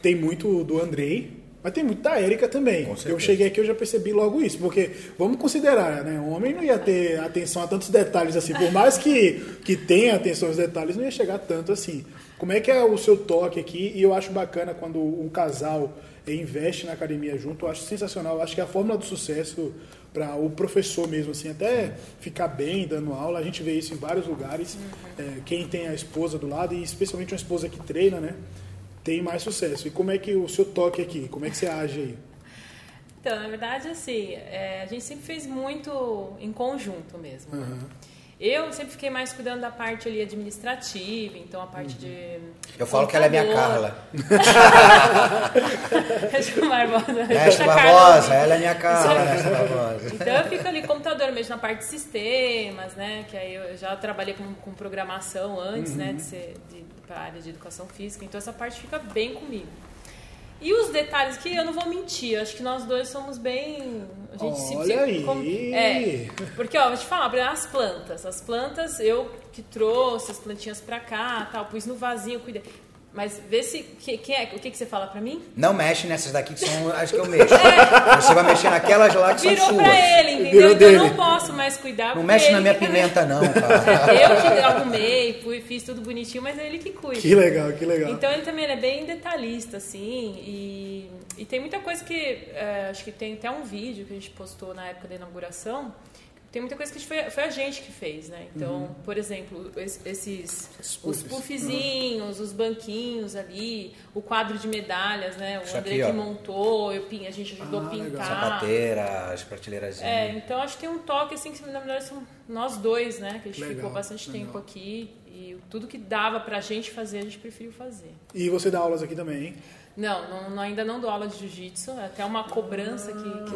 tem muito do Andrei, Mas tem muito da Érica também. Eu cheguei aqui eu já percebi logo isso, porque vamos considerar, né? O homem não ia ter atenção a tantos detalhes assim. Por mais que, que tenha atenção aos detalhes, não ia chegar tanto assim. Como é que é o seu toque aqui? E eu acho bacana quando um casal investe na academia junto, eu acho sensacional. Eu acho que é a fórmula do sucesso para o professor mesmo, assim, até ficar bem dando aula. A gente vê isso em vários lugares. É, quem tem a esposa do lado, e especialmente uma esposa que treina, né? Tem mais sucesso. E como é que o seu toque aqui? Como é que você age aí? Então, na verdade, assim, é, a gente sempre fez muito em conjunto mesmo. né? Eu sempre fiquei mais cuidando da parte ali administrativa, então a parte de. Eu falo que ela é minha. Carla. Mestre Barbosa. Carla Barbosa, ela é minha Carla, Barbosa. Então eu fico ali computador mesmo na parte de sistemas, né? Que aí eu já trabalhei com, com programação antes, né? De ser de, para a área de educação física. Então essa parte fica bem comigo. E os detalhes que eu não vou mentir, acho que nós dois somos bem. A gente se- Olha se- aí. com- é, porque ó, vou te falar, as plantas. As plantas eu que trouxe as plantinhas pra cá, tal, pus no vasinho, cuidei. Mas vê se que, quem é, o que que você fala pra mim? Não mexe nessas daqui que são as que eu mexo. Você vai mexer naquelas lá que Virou são pra suas. ele, entendeu? Virou Então eu dele. não posso mais cuidar. Não mexe na minha que- pimenta não, cara. Eu que arrumei, fui, fiz tudo bonitinho, mas é ele que cuida. Que legal, que legal. Então ele também ele é bem detalhista, assim, e, e tem muita coisa que. é, acho que tem até um vídeo que a gente postou na época da inauguração. Tem muita coisa que foi, foi a gente que fez, né? Então, por exemplo, es- esses. Os puffzinhos, os banquinhos ali, o quadro de medalhas, né? O Isso André aqui, ó. que montou, eu, a gente ajudou Ah, a legal. pintar. Sapateira, as prateleiras. É, então acho que tem um toque assim que na verdade são nós dois, né? Que a gente Legal, ficou bastante legal. tempo aqui e tudo que dava pra gente fazer, a gente preferiu fazer. E você dá aulas aqui também, hein? Não, não, ainda não dou aula de jiu-jitsu, é até uma cobrança que, Ah. que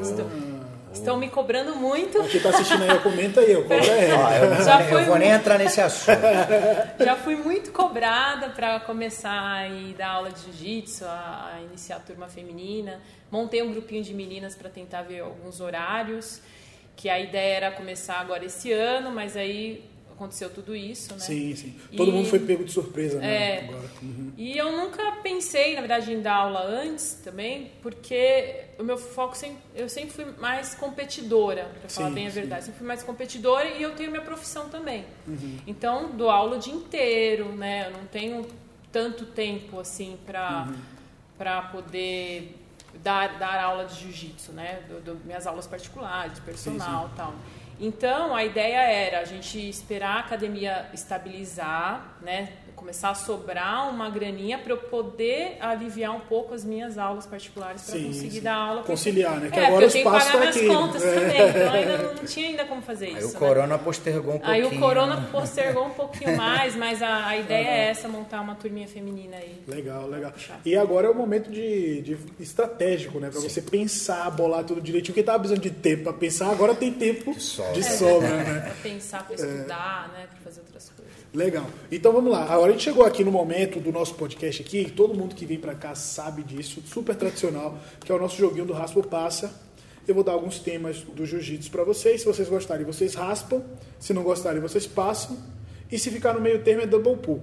estão, me cobrando muito. Quem tá assistindo aí, comenta aí, é. Eu, não Já vou- foi eu vou nem entrar nesse assunto. Já fui muito cobrada para começar e dar aula de jiu-jitsu, a, a iniciar a turma feminina. Montei um grupinho de meninas para tentar ver alguns horários, que a ideia era começar agora esse ano, mas aí aconteceu tudo isso, né? Sim, sim. Todo E- mundo foi pego de surpresa, né? É. Agora. Uhum. E eu nunca pensei, na verdade, em dar aula antes também, porque o meu foco sempre, eu sempre fui mais competidora, para falar Sim, bem a sim. verdade. Sempre fui mais competidora e eu tenho minha profissão também. Uhum. Então, dou aula o dia inteiro, né? Eu não tenho tanto tempo assim para Uhum. para poder dar, dar aula de jiu-jitsu, né? Do, do- minhas aulas particulares, personal, tal. Então, a ideia era a gente esperar a academia estabilizar, né? Começar a sobrar uma graninha para eu poder aliviar um pouco as minhas aulas particulares para conseguir sim. dar aula. porque- Conciliar, né? Que é, agora porque o eu tenho que pagar tá minhas aqui. contas É. também, então ainda não, não tinha ainda como fazer Aí isso. o né? corona postergou um pouquinho. Aí o Corona postergou um pouquinho mais, mas a, a ideia é essa, montar uma turminha feminina aí. Legal, legal. E agora é o momento de, de estratégico, né? Pra você pensar, bolar tudo direitinho. Quem tava precisando de tempo pra pensar, agora tem tempo de sobra. sobra, É, né? Pra pensar, pra estudar, né? Pra fazer outras coisas. Legal. Então vamos lá. Agora a gente chegou aqui no momento do nosso podcast aqui, todo mundo que vem pra cá sabe disso, super tradicional, que é o nosso joguinho do Raspa ou Passa. Eu vou dar alguns temas do jiu-jitsu pra vocês. Se vocês gostarem, vocês raspam. Se não gostarem, vocês passam. E se ficar no meio termo, é double pull.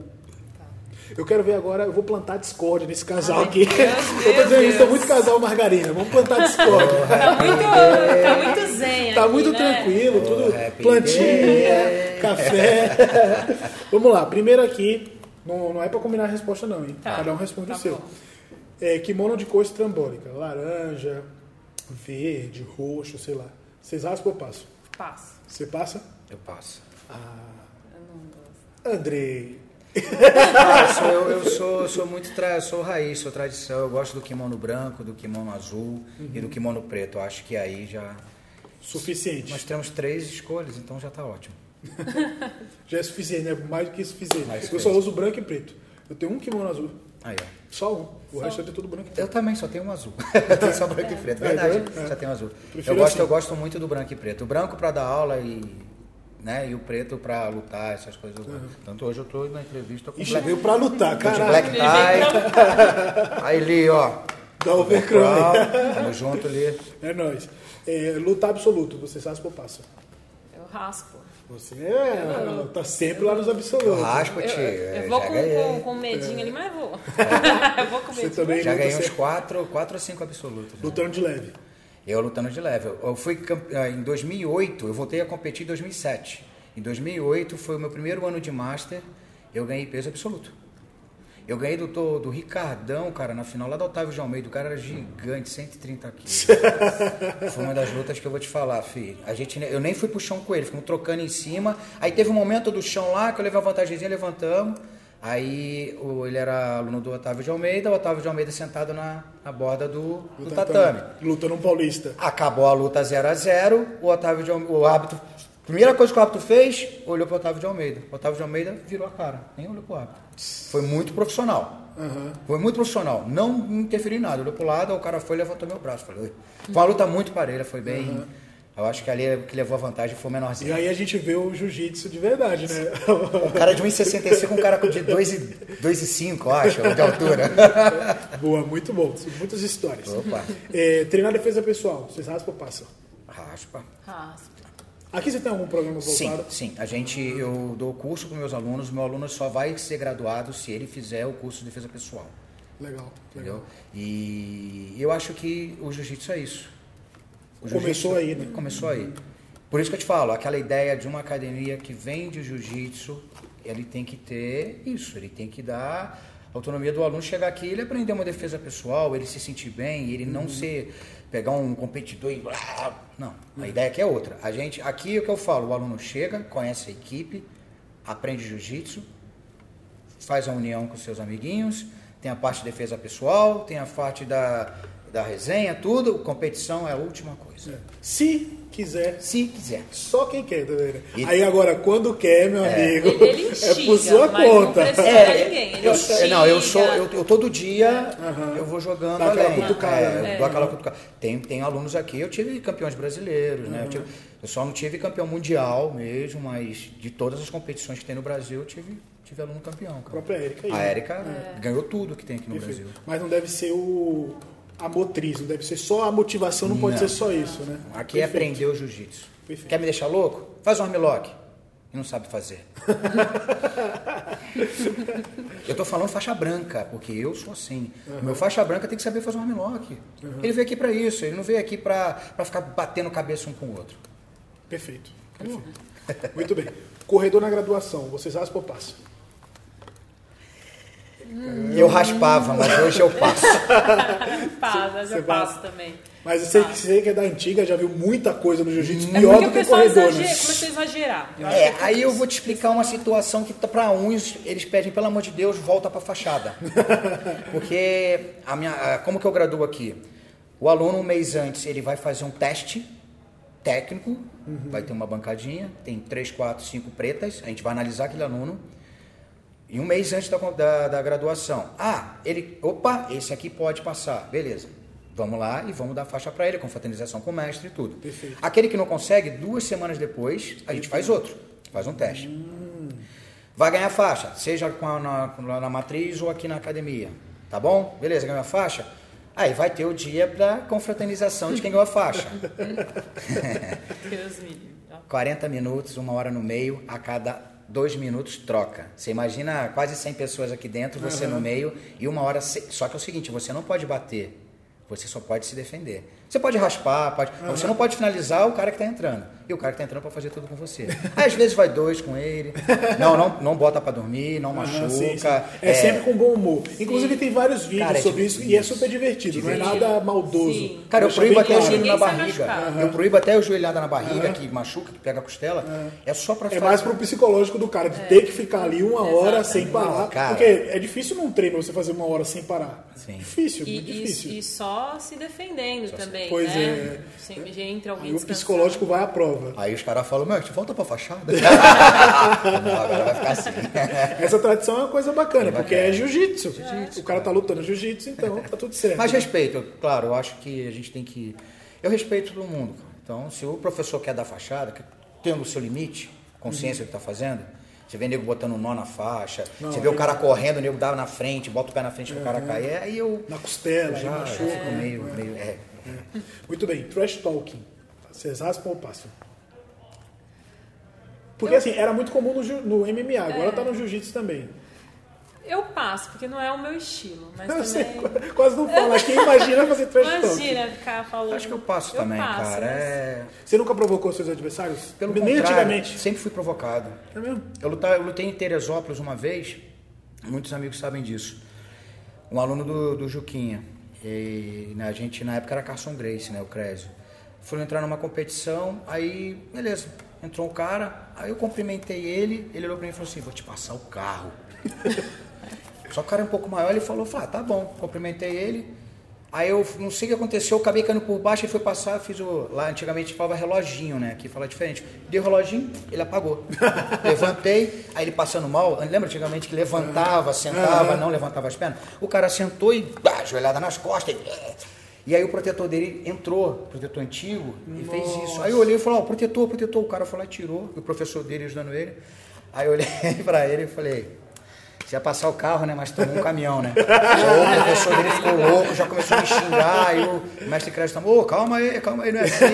Eu quero ver agora, eu vou plantar discórdia nesse casal Ai, aqui. Deus, eu tô dizendo isso, tô muito casal margarina. Vamos plantar discórdia. Tá muito, tá muito zen Tá aqui, muito né? tranquilo, tudo happy plantinha, café. Vamos lá, primeiro aqui, não, não é pra combinar a resposta não, hein? Tá, Cada um responde tá o seu. bom. É, kimono de cor estrambólica, laranja, verde, roxo, sei lá. Vocês raspam ou passam? Passo. Você passa? Eu passo. Eu não gosto. Andrei. Ah, eu, sou, eu, eu sou, eu sou muito tra... eu sou raiz, sou tradição. Eu gosto do kimono branco, do kimono azul e do kimono preto. Eu acho que aí já. Suficiente. Nós temos três escolhas, então já tá ótimo. Já é suficiente, né? Mais do que suficiente. Mais eu só uso branco e preto. Eu tenho um kimono azul. Aí, ó. Só um. O Só resto é de tudo branco e Eu preto. também só tenho um azul. Eu tenho só branco e preto. Verdade, É. só tenho um azul. Prefiro Eu gosto, assim. eu gosto muito do branco e preto. O branco pra dar aula e. Né, e o preto pra lutar, essas coisas. eu gosto. Tanto hoje eu tô na entrevista com Ixi, black, veio pra lutar, caralho. black tie. Aí ali, ó. Dá overcroy. Tamo junto ali. É nóis. É, luta absoluto, vocês raspam ou passam? Eu raspo. Você é, tá sempre lá nos absolutos. Raspa, Eu, tio. eu vou já com, com, com medinho ali, mas vou. eu vou com Você medinho. também Já ganhei uns sempre 4, quatro ou 5 absolutos. né? lutando de leve. Eu lutando de leve. Eu fui ah, em 2008, eu voltei a competir em 2007. Em 2008 foi o meu primeiro ano de master, eu ganhei peso absoluto. Eu ganhei do, do, Ricardão, cara, na final lá do Otávio de Almeida. O cara era gigante, 130 quilos. foi uma das lutas que eu vou te falar, filho. A gente, eu nem fui pro chão com ele, ficamos trocando em cima. Aí teve um momento do chão lá que eu levei uma vantagemzinha, levantamos. Aí o- ele era aluno do Otávio de Almeida, o Otávio de Almeida sentado na, na borda do, do tatame. Lutando um paulista. Acabou a luta 0 a 0 o Otávio de Almeida, o árbitro, primeira coisa que o árbitro fez, olhou para o Otávio de Almeida. O Otávio de Almeida virou a cara, nem olhou para o árbitro. Foi muito profissional. Aham. Foi muito profissional. Não interferiu em nada. Olhou pro lado, o cara foi e levantou meu braço. Falei, "Oi." Foi uma luta muito parelha, foi bem. Eu acho que ali o que levou a vantagem foi o E menorzinho. aí a gente vê o jiu-jitsu de verdade, né? O cara de 1,65, um cara de 2,5, eu acho, de altura. Boa, muito bom. Muitas histórias. Opa, É, treinar defesa pessoal. Vocês raspam ou passam? raspa. Raspa. Aqui você tem algum programa Sim, voltado? sim. A gente, eu dou curso para meus alunos. Meu aluno só vai ser graduado se ele fizer o curso de defesa pessoal. Legal, Entendeu? legal. E eu acho que o jiu-jitsu é isso. Começou aí, né? Começou aí. Por isso que eu te falo, aquela ideia de uma academia que vem de jiu-jitsu, ele tem que ter isso, ele tem que dar autonomia do aluno chegar aqui, ele aprender uma defesa pessoal, ele se sentir bem, ele não ser pegar um competidor e blá, não, a ideia aqui é outra. A gente aqui é o que eu falo, o aluno chega, conhece a equipe, aprende jiu-jitsu, faz a união com seus amiguinhos, tem a parte de defesa pessoal, tem a parte da, da resenha, tudo. Competição é a última coisa. Se quiser, Se quiser. só quem quer, tá vendo? E- Aí agora, quando quer, meu amigo, Ele, ele é instiga, por sua não conta. precisa É, ninguém. Ele eu, instiga. não, eu sou, eu, eu todo dia Aham. eu vou jogando Dá aquela além. cutucada, É, eu dou aquela cutucada. Tem, tem alunos aqui, eu tive campeões brasileiros, né? Eu, tive- eu só não tive campeão mundial mesmo, mas de todas as competições que tem no Brasil, eu tive, tive aluno campeão. A Cara. própria Érica aí. A? Érica ganhou tudo que tem aqui no Perfeito. Brasil. Mas não deve ser o a motriz, não deve ser só a motivação, não, pode Não. ser só isso, né? Aqui é Perfeito. aprender o jiu-jitsu. Quer me deixar louco? Faz um armlock. E não sabe fazer. eu tô falando faixa branca, porque eu sou assim. O meu faixa branca tem que saber fazer um armlock. Ele veio aqui para isso, ele não veio aqui para ficar batendo cabeça um com o outro. Perfeito. Perfeito. Muito bem. Corredor na graduação, vocês raspam ou passam? Eu raspava, mas hoje eu passo. Passa, Você já passo também. Mas você, você que é da antiga já viu muita coisa no jiu-jitsu, É pior do que corredor, exagera, né? começou a exagerar. Eu É, que aí eu vou te explicar uma situação que para uns eles pedem, pelo amor de Deus, volta para fachada. Porque a minha, a- como que eu graduo aqui? O aluno um mês antes ele vai fazer um teste técnico, vai ter uma bancadinha, tem três, quatro, cinco pretas, a gente vai analisar aquele aluno. E um mês antes da, da, da graduação. Ah, ele. Opa, esse aqui pode passar. Beleza. Vamos lá e vamos dar faixa para ele, com fraternização com o mestre e tudo. Perfeito. Aquele que não consegue, duas semanas depois, a gente faz outro. Faz um teste. Vai ganhar faixa, seja com a- na, na, matriz ou aqui na academia. Tá bom? Beleza, ganhou a faixa? Aí vai ter o dia da confraternização de quem ganhou a faixa. Deus me livre. 40 minutos, uma hora no meio, a cada dois minutos troca. Você imagina quase 100 pessoas aqui dentro, você no meio, e uma hora. Só que é o seguinte: você não pode bater, você só pode se defender. Você pode raspar, pode, mas você não pode finalizar o cara que está entrando. E o cara que está entrando para fazer tudo com você. Aí, às vezes vai dois com ele. Não, não, não bota para dormir, não Aham, machuca. sim, sim. É, sempre com bom humor. Inclusive tem vários vídeos Cara, é sobre isso e é super divertido, não é nada maldoso. Sim. Cara, eu proíbo até o claro. joelho na barriga. machucado. Eu proíbo até o joelhada na barriga, que machuca, que pega a costela. É só para É mais pro psicológico do cara, de ter que ficar ali uma hora sem parar. Cara. Porque é difícil num treino você fazer uma hora sem parar. Sim. Difícil, E, muito e- difícil. e só se defendendo também, Pois né? é. Sempre entra alguém Aí o psicológico vai à prova. Aí os caras falam, meu, volta pra fachada. não, agora vai ficar assim. Essa tradição é uma coisa bacana, bacana. porque é jiu-jitsu. O cara tá lutando jiu-jitsu, então tá tudo certo. Mas respeito, claro, eu acho que a gente tem que. Eu respeito todo mundo. Então, se o professor quer dar fachada, que- tendo o seu limite, consciência do que está fazendo, você vê nego botando um nó na faixa, Não, você vê o cara correndo, o nego dá na frente, bota o pé na frente pro cara cair, aí eu Na costela, já, já machuca. fico meio. meio é. Muito bem, trash talking. Vocês raspam ou passam? Porque assim, era muito comum no, no MMA, agora é. tá no jiu-jitsu também. Eu passo, porque não é o meu estilo. Mas eu também... Sei, quase não fala aqui, imagina fazer trash Imagina ficar falando. Acho que eu passo eu também, passo, cara. Mas... É... Você nunca provocou seus adversários? Pelo Nem antigamente. Sempre fui provocado. É mesmo? Eu lutei, eu lutei em Teresópolis uma vez, muitos amigos sabem disso. Um aluno do, do Juquinha. E né, a gente na época era Carson Grace, né? O Crésio. Fui entrar numa competição, aí, beleza. Entrou um cara, aí eu cumprimentei ele, ele olhou pra mim e falou assim, vou te passar o carro. Só que o cara é um pouco maior, ele falou, ah, tá bom, cumprimentei ele. Aí eu não sei o que aconteceu, eu acabei caindo por baixo, ele foi passar, fiz o. Lá antigamente falava reloginho, né? Aqui fala diferente. Dei o reloginho, ele apagou. Levantei, aí ele passando mal, lembra antigamente que levantava, sentava, não levantava as pernas? O cara sentou e bah, joelhada nas costas. E, e aí o protetor dele entrou, protetor antigo, e Nossa. fez isso. Aí eu olhei e falei, ó, oh, protetor, protetor. O cara foi lá e tirou, o professor dele ajudando ele. Aí eu olhei pra ele e falei, ia passar o carro, né? Mas tomou um caminhão, né? o professor dele ficou louco, já começou a me xingar, aí o mestre crédito falou, ô, calma aí, calma aí, não é assim.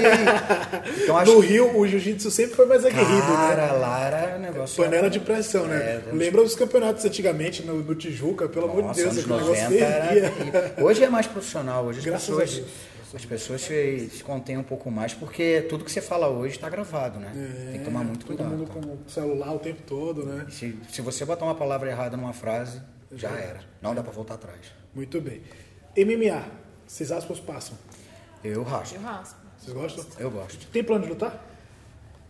Então, acho no Rio, o jiu-jitsu sempre foi mais aguerrido, cara, né? lá era negócio... Panela de pressão, né? É, Lembra dos campeonatos antigamente no, no Tijuca, pelo Nossa, amor de Deus, aquele negócio era... Hoje é mais profissional, hoje as Graças pessoas as pessoas se, se contêm um pouco mais, porque tudo que você fala hoje está gravado, né? É, Tem que tomar muito cuidado. Todo mundo com o celular o tempo todo, né? Se, se você botar uma palavra errada numa frase, já era. Não dá para voltar atrás. Muito bem. MMA, vocês aspas passam? Eu raspo. Eu raspo. Vocês gostam? Eu gosto. Tem plano de lutar?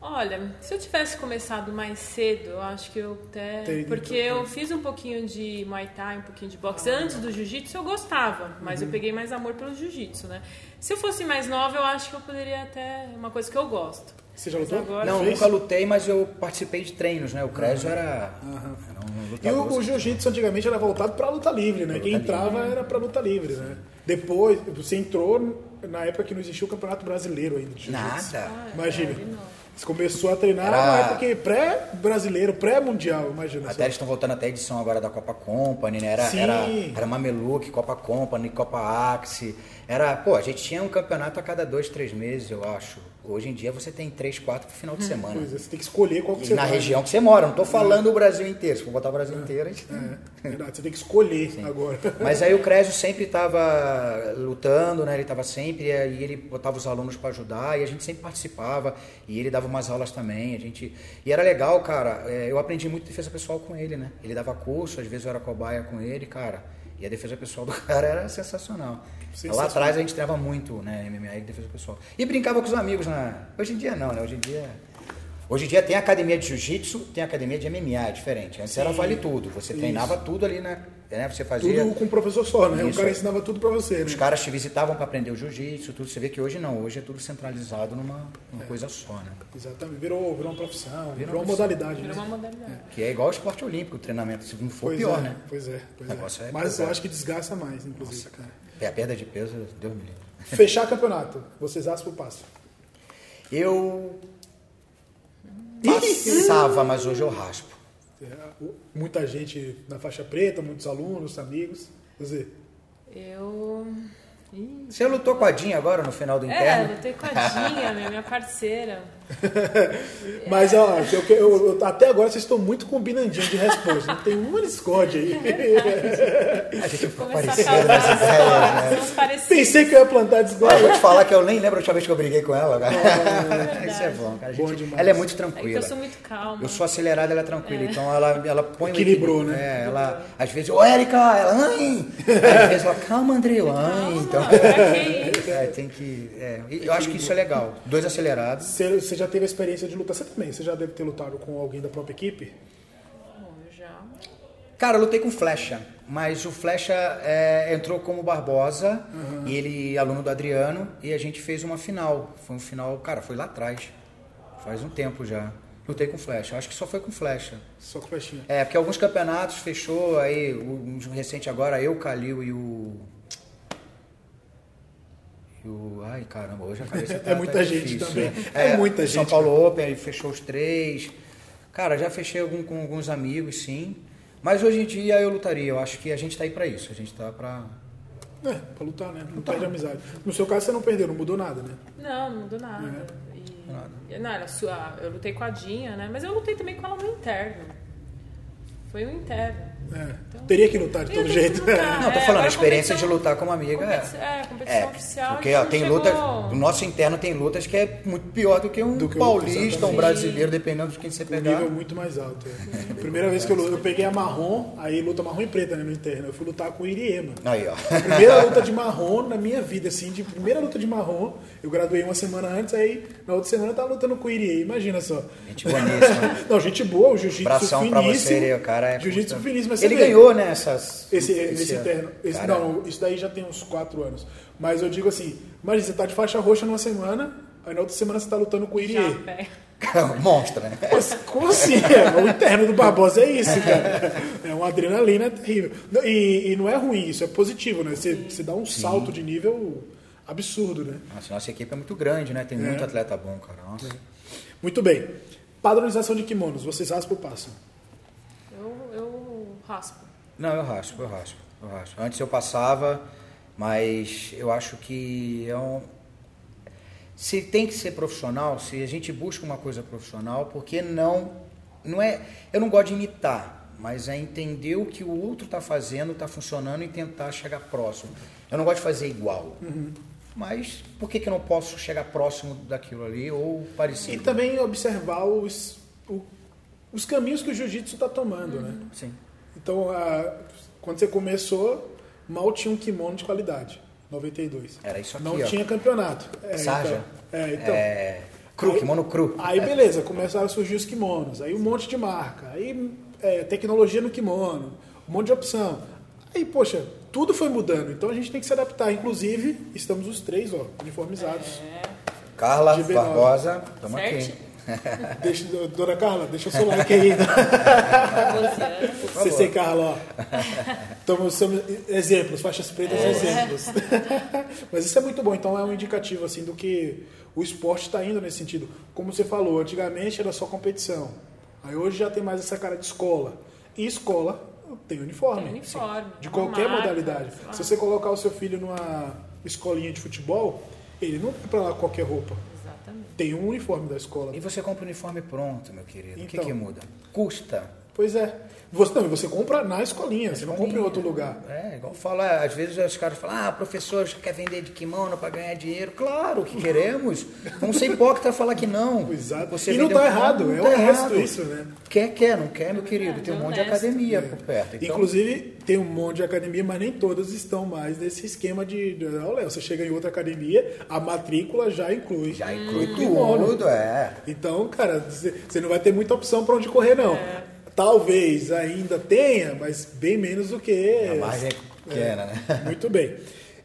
Olha, se eu tivesse começado mais cedo, eu acho que eu até. Tem, porque eu fiz um pouquinho de Muay Thai, um pouquinho de boxe. Ah, Antes do jiu-jitsu eu gostava, mas uhum. eu peguei mais amor pelo jiu-jitsu, né? Se eu fosse mais nova, eu acho que eu poderia até. Uma coisa que eu gosto. Você já lutou? Agora, não, nunca lutei, mas eu participei de treinos, né? O Crésio uhum. era, uhum. era um E o, o jiu-jitsu antigamente era voltado para luta livre, né? Quem entrava livre. era para luta livre, né? Depois, você entrou na época que não existia o Campeonato Brasileiro ainda. Nada. Imagina. Você começou a treinar Era... na época pré-brasileiro, pré-mundial, imagina. Até eles estão voltando até a edição agora da Copa Company, né? Era, Sim. era, era Mameluque, Copa Company, Copa Axe. Era, pô, a gente tinha um campeonato a cada dois, três meses, eu acho. Hoje em dia você tem três, quatro pro final de hum, semana. Pois é, você tem que escolher qual que você Na vai. região que você mora, não estou falando é. o Brasil inteiro. Se for botar o Brasil é. inteiro, a gente... É, verdade, você tem que escolher Sim. agora. Mas aí o Crésio sempre estava lutando, né? Ele estava sempre, e ele botava os alunos para ajudar, e a gente sempre participava, e ele dava umas aulas também, a gente... E era legal, cara, é, eu aprendi muito defesa pessoal com ele, né? Ele dava curso, às vezes eu era cobaia com ele, cara, e a defesa pessoal do cara era sensacional. Lá atrás a gente treinava muito, né, MMA e defesa pessoal. E brincava com os amigos, né? Hoje em dia não, né? Hoje em dia Hoje em dia tem academia de jiu-jitsu, tem academia de MMA, é diferente. Antes Sim. era vale tudo. Você treinava Isso. tudo ali, né? né? Você fazia. Tudo com o professor só, né? Isso. O cara ensinava tudo para você, né? Os caras te visitavam para aprender o jiu-jitsu, tudo. Você vê que hoje não, hoje é tudo centralizado numa, numa é. coisa só, né? Exatamente. Virou, virou uma profissão, virou, virou uma modalidade. Virou né? uma modalidade. É. Que é igual o esporte olímpico, o treinamento. Se não for pois pior, é, né? Pois é, pois é. é. Mas eu acho que desgasta mais, inclusive, Nossa, cara. É a perda de peso, Deus me livre. Fechar campeonato, vocês acham pro passo? Eu passava, mas hoje eu raspo. É, muita gente na faixa preta, muitos alunos, amigos. Você? Eu você lutou com a Dinha agora no final do interno? É, lutei com a Dinha, minha parceira. Mas, ó, eu, eu, eu, até agora vocês estão muito combinandinhos de resposta. Não tem uma discórdia aí. a gente ficou parecendo nessas ideias, né? Pensei que eu ia plantar discórdia. Eu vou te falar que eu nem lembro a última vez que eu briguei com ela. Cara. É Isso é bom, cara. Bom gente, ela é muito tranquila. É eu sou muito calma. Eu sou acelerado, ela é tranquila. É. Então ela, ela põe Equilibrou, né? É, ela, às vezes, ô Érica, ela, ai! Às vezes ela, calma, André, ai. Então, é, tem que. É, eu acho que isso é legal. Dois acelerados. Você já teve a experiência de lutar? Você também? Você já deve ter lutado com alguém da própria equipe? Bom, eu já. Cara, eu lutei com Flecha, mas o Flecha é, entrou como Barbosa, uhum. e ele aluno do Adriano, e a gente fez uma final. Foi um final, cara, foi lá atrás. Faz um tempo já. Lutei com flecha. Acho que só foi com flecha. Só com flechinha. É, porque alguns campeonatos fechou, aí, o, recente agora, eu, Calil e o o, ai, caramba, hoje a cabeça tá, é muita tá gente difícil, também. Né? É, é, muita São gente. São Paulo Open, fechou os três. Cara, já fechei algum, com alguns amigos, sim. Mas hoje em dia eu lutaria. Eu acho que a gente tá aí para isso. A gente tá para É, pra lutar, né? Não lutar. perde amizade. No seu caso você não perdeu, não mudou nada, né? Não, não mudou nada. É. E campeonato. Não, era sua, eu lutei com a Dinha, né? Mas eu lutei também com ela no interno. Foi o interno. É, teria que lutar de todo jeito. lutar. Não, tô É, falando, a experiência de lutar como amiga é. Competi- É, competição É, oficial. porque ó, tem chegou- lutas, o nosso interno tem lutas que é muito pior do que um Do que paulista, um brasileiro, dependendo de quem você Um pegar. nível muito mais alto. É. Primeira vez que eu, eu peguei a marrom, aí luta marrom e preta né, no interno. Eu fui lutar com o Iriema. Aí, ó. Primeira luta de marrom na minha vida, assim, de primeira luta de marrom. Eu graduei uma semana antes, aí na outra semana eu tava lutando com o Irie, imagina só. Gente boníssima. Não, gente boa, o jiu-jitsu pra finíssimo. você, o cara é. Jiu-jitsu finíssimo, mas você Ele vê, ganhou, né? Essas, Esse, esse interno. Esse, Cara, não, isso daí já tem uns 4 anos. Mas eu digo assim, imagina, você tá de faixa roxa numa semana, aí na outra semana você tá lutando com o Irie. pega. Monstro, né? Mas como assim? É, o interno do Barbosa é isso, cara. É uma adrenalina terrível. E, e não é ruim, isso é positivo, né? Você, você dá um salto de nível absurdo, né? Nossa, nossa equipe é muito grande, né? Tem muito atleta bom, cara. Nossa. Muito bem. Padronização de kimonos, vocês raspam ou passam? Raspo. Não, eu raspo, eu raspo, eu raspo. Antes eu passava, mas eu acho que é um. Se tem que ser profissional, se a gente busca uma coisa profissional, por que não. Não é. Eu não gosto de imitar, mas é entender o que o outro está fazendo, está funcionando e tentar chegar próximo. Eu não gosto de fazer igual. Mas por que, que eu não posso chegar próximo daquilo ali ou E parecido? também observar os, o- os caminhos que o jiu-jitsu está tomando, né? Sim. Então, a- quando você começou, mal tinha um kimono de qualidade. 92. Era isso aqui, Não ó. tinha campeonato. É, Sarja. Então, é, então. É, cru, Aí- kimono cru. Aí beleza, começaram a surgir os kimonos, aí um monte de marca, aí é, tecnologia no kimono, um monte de opção. Aí, poxa, tudo foi mudando, então a gente tem que se adaptar. Inclusive, estamos os três, ó, uniformizados. Carla de B9. Barbosa, estamos aqui. Deixa, dona Carla, deixa o seu like aí. CC Carla, ó. Estamos, somos exemplos, faixas pretas, exemplos. Mas isso é muito bom, então é um indicativo assim do que o esporte está indo nesse sentido. Como você falou, antigamente era só competição. Aí hoje já tem mais essa cara de escola. E escola tem uniforme. Tem uniforme, De uma qualquer marca, modalidade. Se você colocar o seu filho numa escolinha de futebol, ele não vai pra lá com qualquer roupa. Tem um uniforme da escola. E você compra o uniforme pronto, meu querido. o que, Então. que muda? Custa. Pois é. Você, não, e você compra na escolinha, você não compra em outro lugar. É, igual fala, é, às vezes os caras falam, ah, professor quer vender de kimono para ganhar dinheiro. Claro que queremos. Vamos ser hipócrita falar que não. Exato. Você e não vender um tá errado, não é tá honesto errado. isso, né? Quer, quer, não quer, meu querido. Tem um É monte de honesto. academia por perto. Então, Inclusive, tem um monte de academia, mas nem todas estão mais nesse esquema de. de Léo, você chega em outra academia, a matrícula já inclui. já inclui kimono. tudo, é. Então, cara, você você não vai ter muita opção para onde correr, não. Talvez ainda tenha, mas bem menos do que. A margem é pequena, né? Muito bem.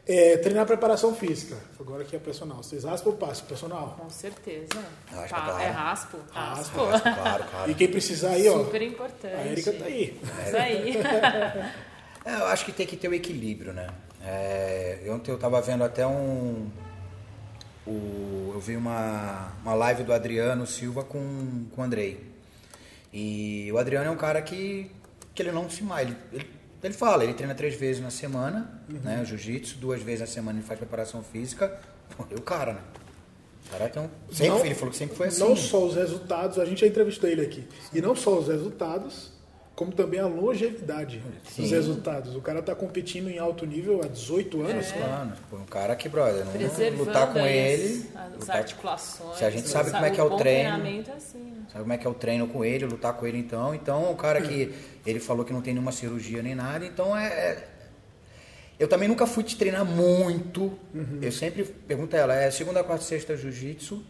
É, treinar preparação física. Agora aqui é personal. Vocês raspam ou passam? Personal. Com certeza. Raspa, Pa- claro. É raspo? Raspa, Raspo. Claro, claro. E quem precisar aí, ó. Super importante. A Erika tá aí. Isso aí. É, eu acho que tem que ter o equilíbrio, né? É, ontem eu estava vendo até um. o- eu vi uma, uma live do Adriano Silva com, com o Andrei. E o Adriano é um cara que, que ele não se mais. Ele, ele, ele fala, ele treina três vezes na semana, né? Jiu-jitsu, duas vezes na semana ele faz preparação física. Pô, e o cara, né? O cara tem um. Sempre, Não- ele falou que sempre foi assim. Não só os resultados, a gente já entrevistou ele aqui. E não só os resultados, como também a longevidade dos resultados. O cara tá competindo em alto nível há 18 anos. cara. Anos. Pô, um cara que, brother, não lutar com aí ele. as, as lutar- articulações. Se a gente sabe como é que é o treino. treinamento é assim. né? Sabe como é que é o treino com ele, lutar com ele então. Então, o cara que ele falou que não tem nenhuma cirurgia nem nada, então é. é- Eu também nunca fui te treinar muito. Eu sempre pergunto a ela, é segunda, quarta, e sexta jiu-jitsu,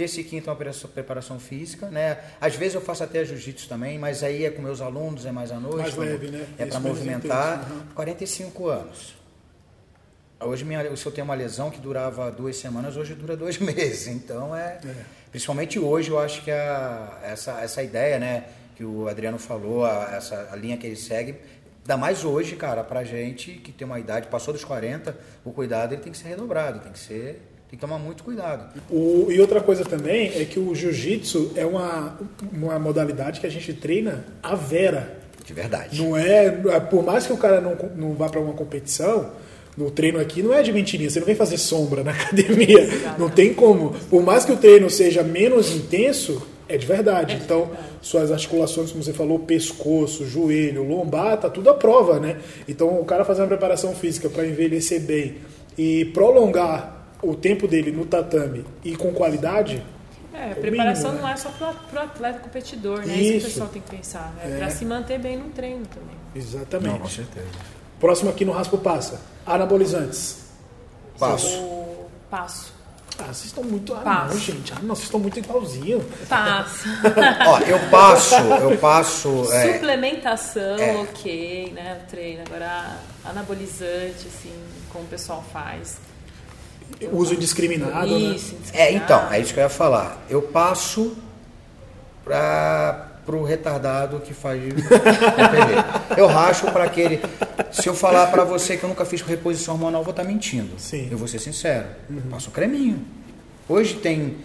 terça e quinta uma preparação- preparação física, né? Às vezes eu faço até jiu-jitsu também, mas aí é com meus alunos, é mais à noite. Mais leve, né? É para movimentar. intenso, uhum. 45 45 anos. Hoje, minha, se eu tenho uma lesão que durava duas semanas, hoje dura dois meses. Então, é, principalmente hoje, eu acho que a, essa, essa ideia, né, que o Adriano falou, a, essa a linha que ele segue, ainda mais hoje, cara, pra gente que tem uma idade, passou dos 40, o cuidado ele tem que ser redobrado, tem que ser, tem que tomar muito cuidado. O- e outra coisa também é que o jiu-jitsu é uma, uma modalidade que a gente treina a vera. De verdade. Não é, por mais que o cara não, não vá para uma competição, no treino aqui não é de mentirinha, você não vem fazer sombra na academia. Não tem como. Por mais que o treino seja menos intenso, é de verdade. Então, suas articulações, como você falou, pescoço, joelho, lombar, tá tudo à prova, né? Então, o cara fazer uma preparação física para envelhecer bem e prolongar o tempo dele no tatame e com qualidade, É, a o preparação mínimo, né? não é só pro, o atleta competidor, né? Isso, Isso. que o pessoal tem que pensar. É, É. pra se manter bem no treino também. exatamente. Não, com certeza. Próximo aqui no Raspo Passa. Anabolizantes. Passo. O passo. Ah, vocês estão muito. Ah, não, Passo. gente. Ah, não, vocês estão muito igualzinhos. Passo. Ó, eu passo, eu passo. é, Suplementação, É. ok, né? O treino. Agora, anabolizante, assim, como o pessoal faz. Uso indiscriminado, Isso, É, então, é isso que eu ia falar. Eu passo para pro retardado que faz. Eu racho para aquele. Se eu falar para você que eu nunca fiz reposição hormonal, eu vou estar mentindo. Sim. Eu vou ser sincero. Passo o creminho. Hoje tem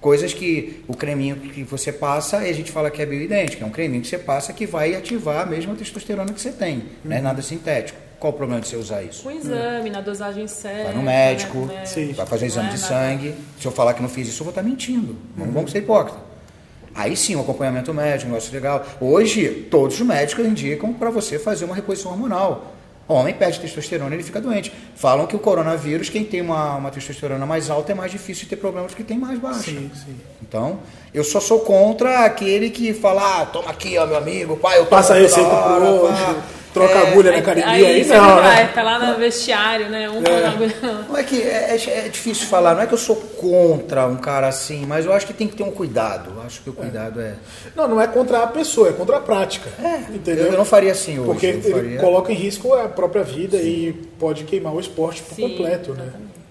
coisas que o creminho que você passa e a gente fala que é bioidêntico. É um creminho que você passa que vai ativar a mesma testosterona que você tem. Não é nada sintético. Qual o problema de você usar isso? Com exame, na dosagem certa. Vai no médico, né? Sim. vai fazer um exame é de nada- sangue. Se eu falar que não fiz isso, eu vou estar mentindo. Não vamos ser hipócrita. Aí sim, um acompanhamento médico, um negócio legal. Hoje, todos os médicos indicam para você fazer uma reposição hormonal. Homem perde testosterona, ele fica doente. Falam que o coronavírus, quem tem uma, uma testosterona mais alta, é mais difícil de ter problemas do que tem mais baixa. Sim, sim. Então, eu só sou contra aquele que fala, ah, toma aqui, ó, meu amigo, pai, eu tomo Passa receita hora, pro outro, pá." Troca É, agulha na academia. aí Aí, você não, não né? vai, tá lá no vestiário, né? Um é. agulha. Não é que é, é- é difícil falar, não é que eu sou contra um cara assim, mas eu acho que tem que ter um cuidado. Eu acho que o cuidado é. Não, não é contra a pessoa, é contra a prática. entendeu? Eu, eu não faria assim hoje. Porque ele faria- coloca em risco a própria vida e pode queimar o esporte por Sim, completo, né?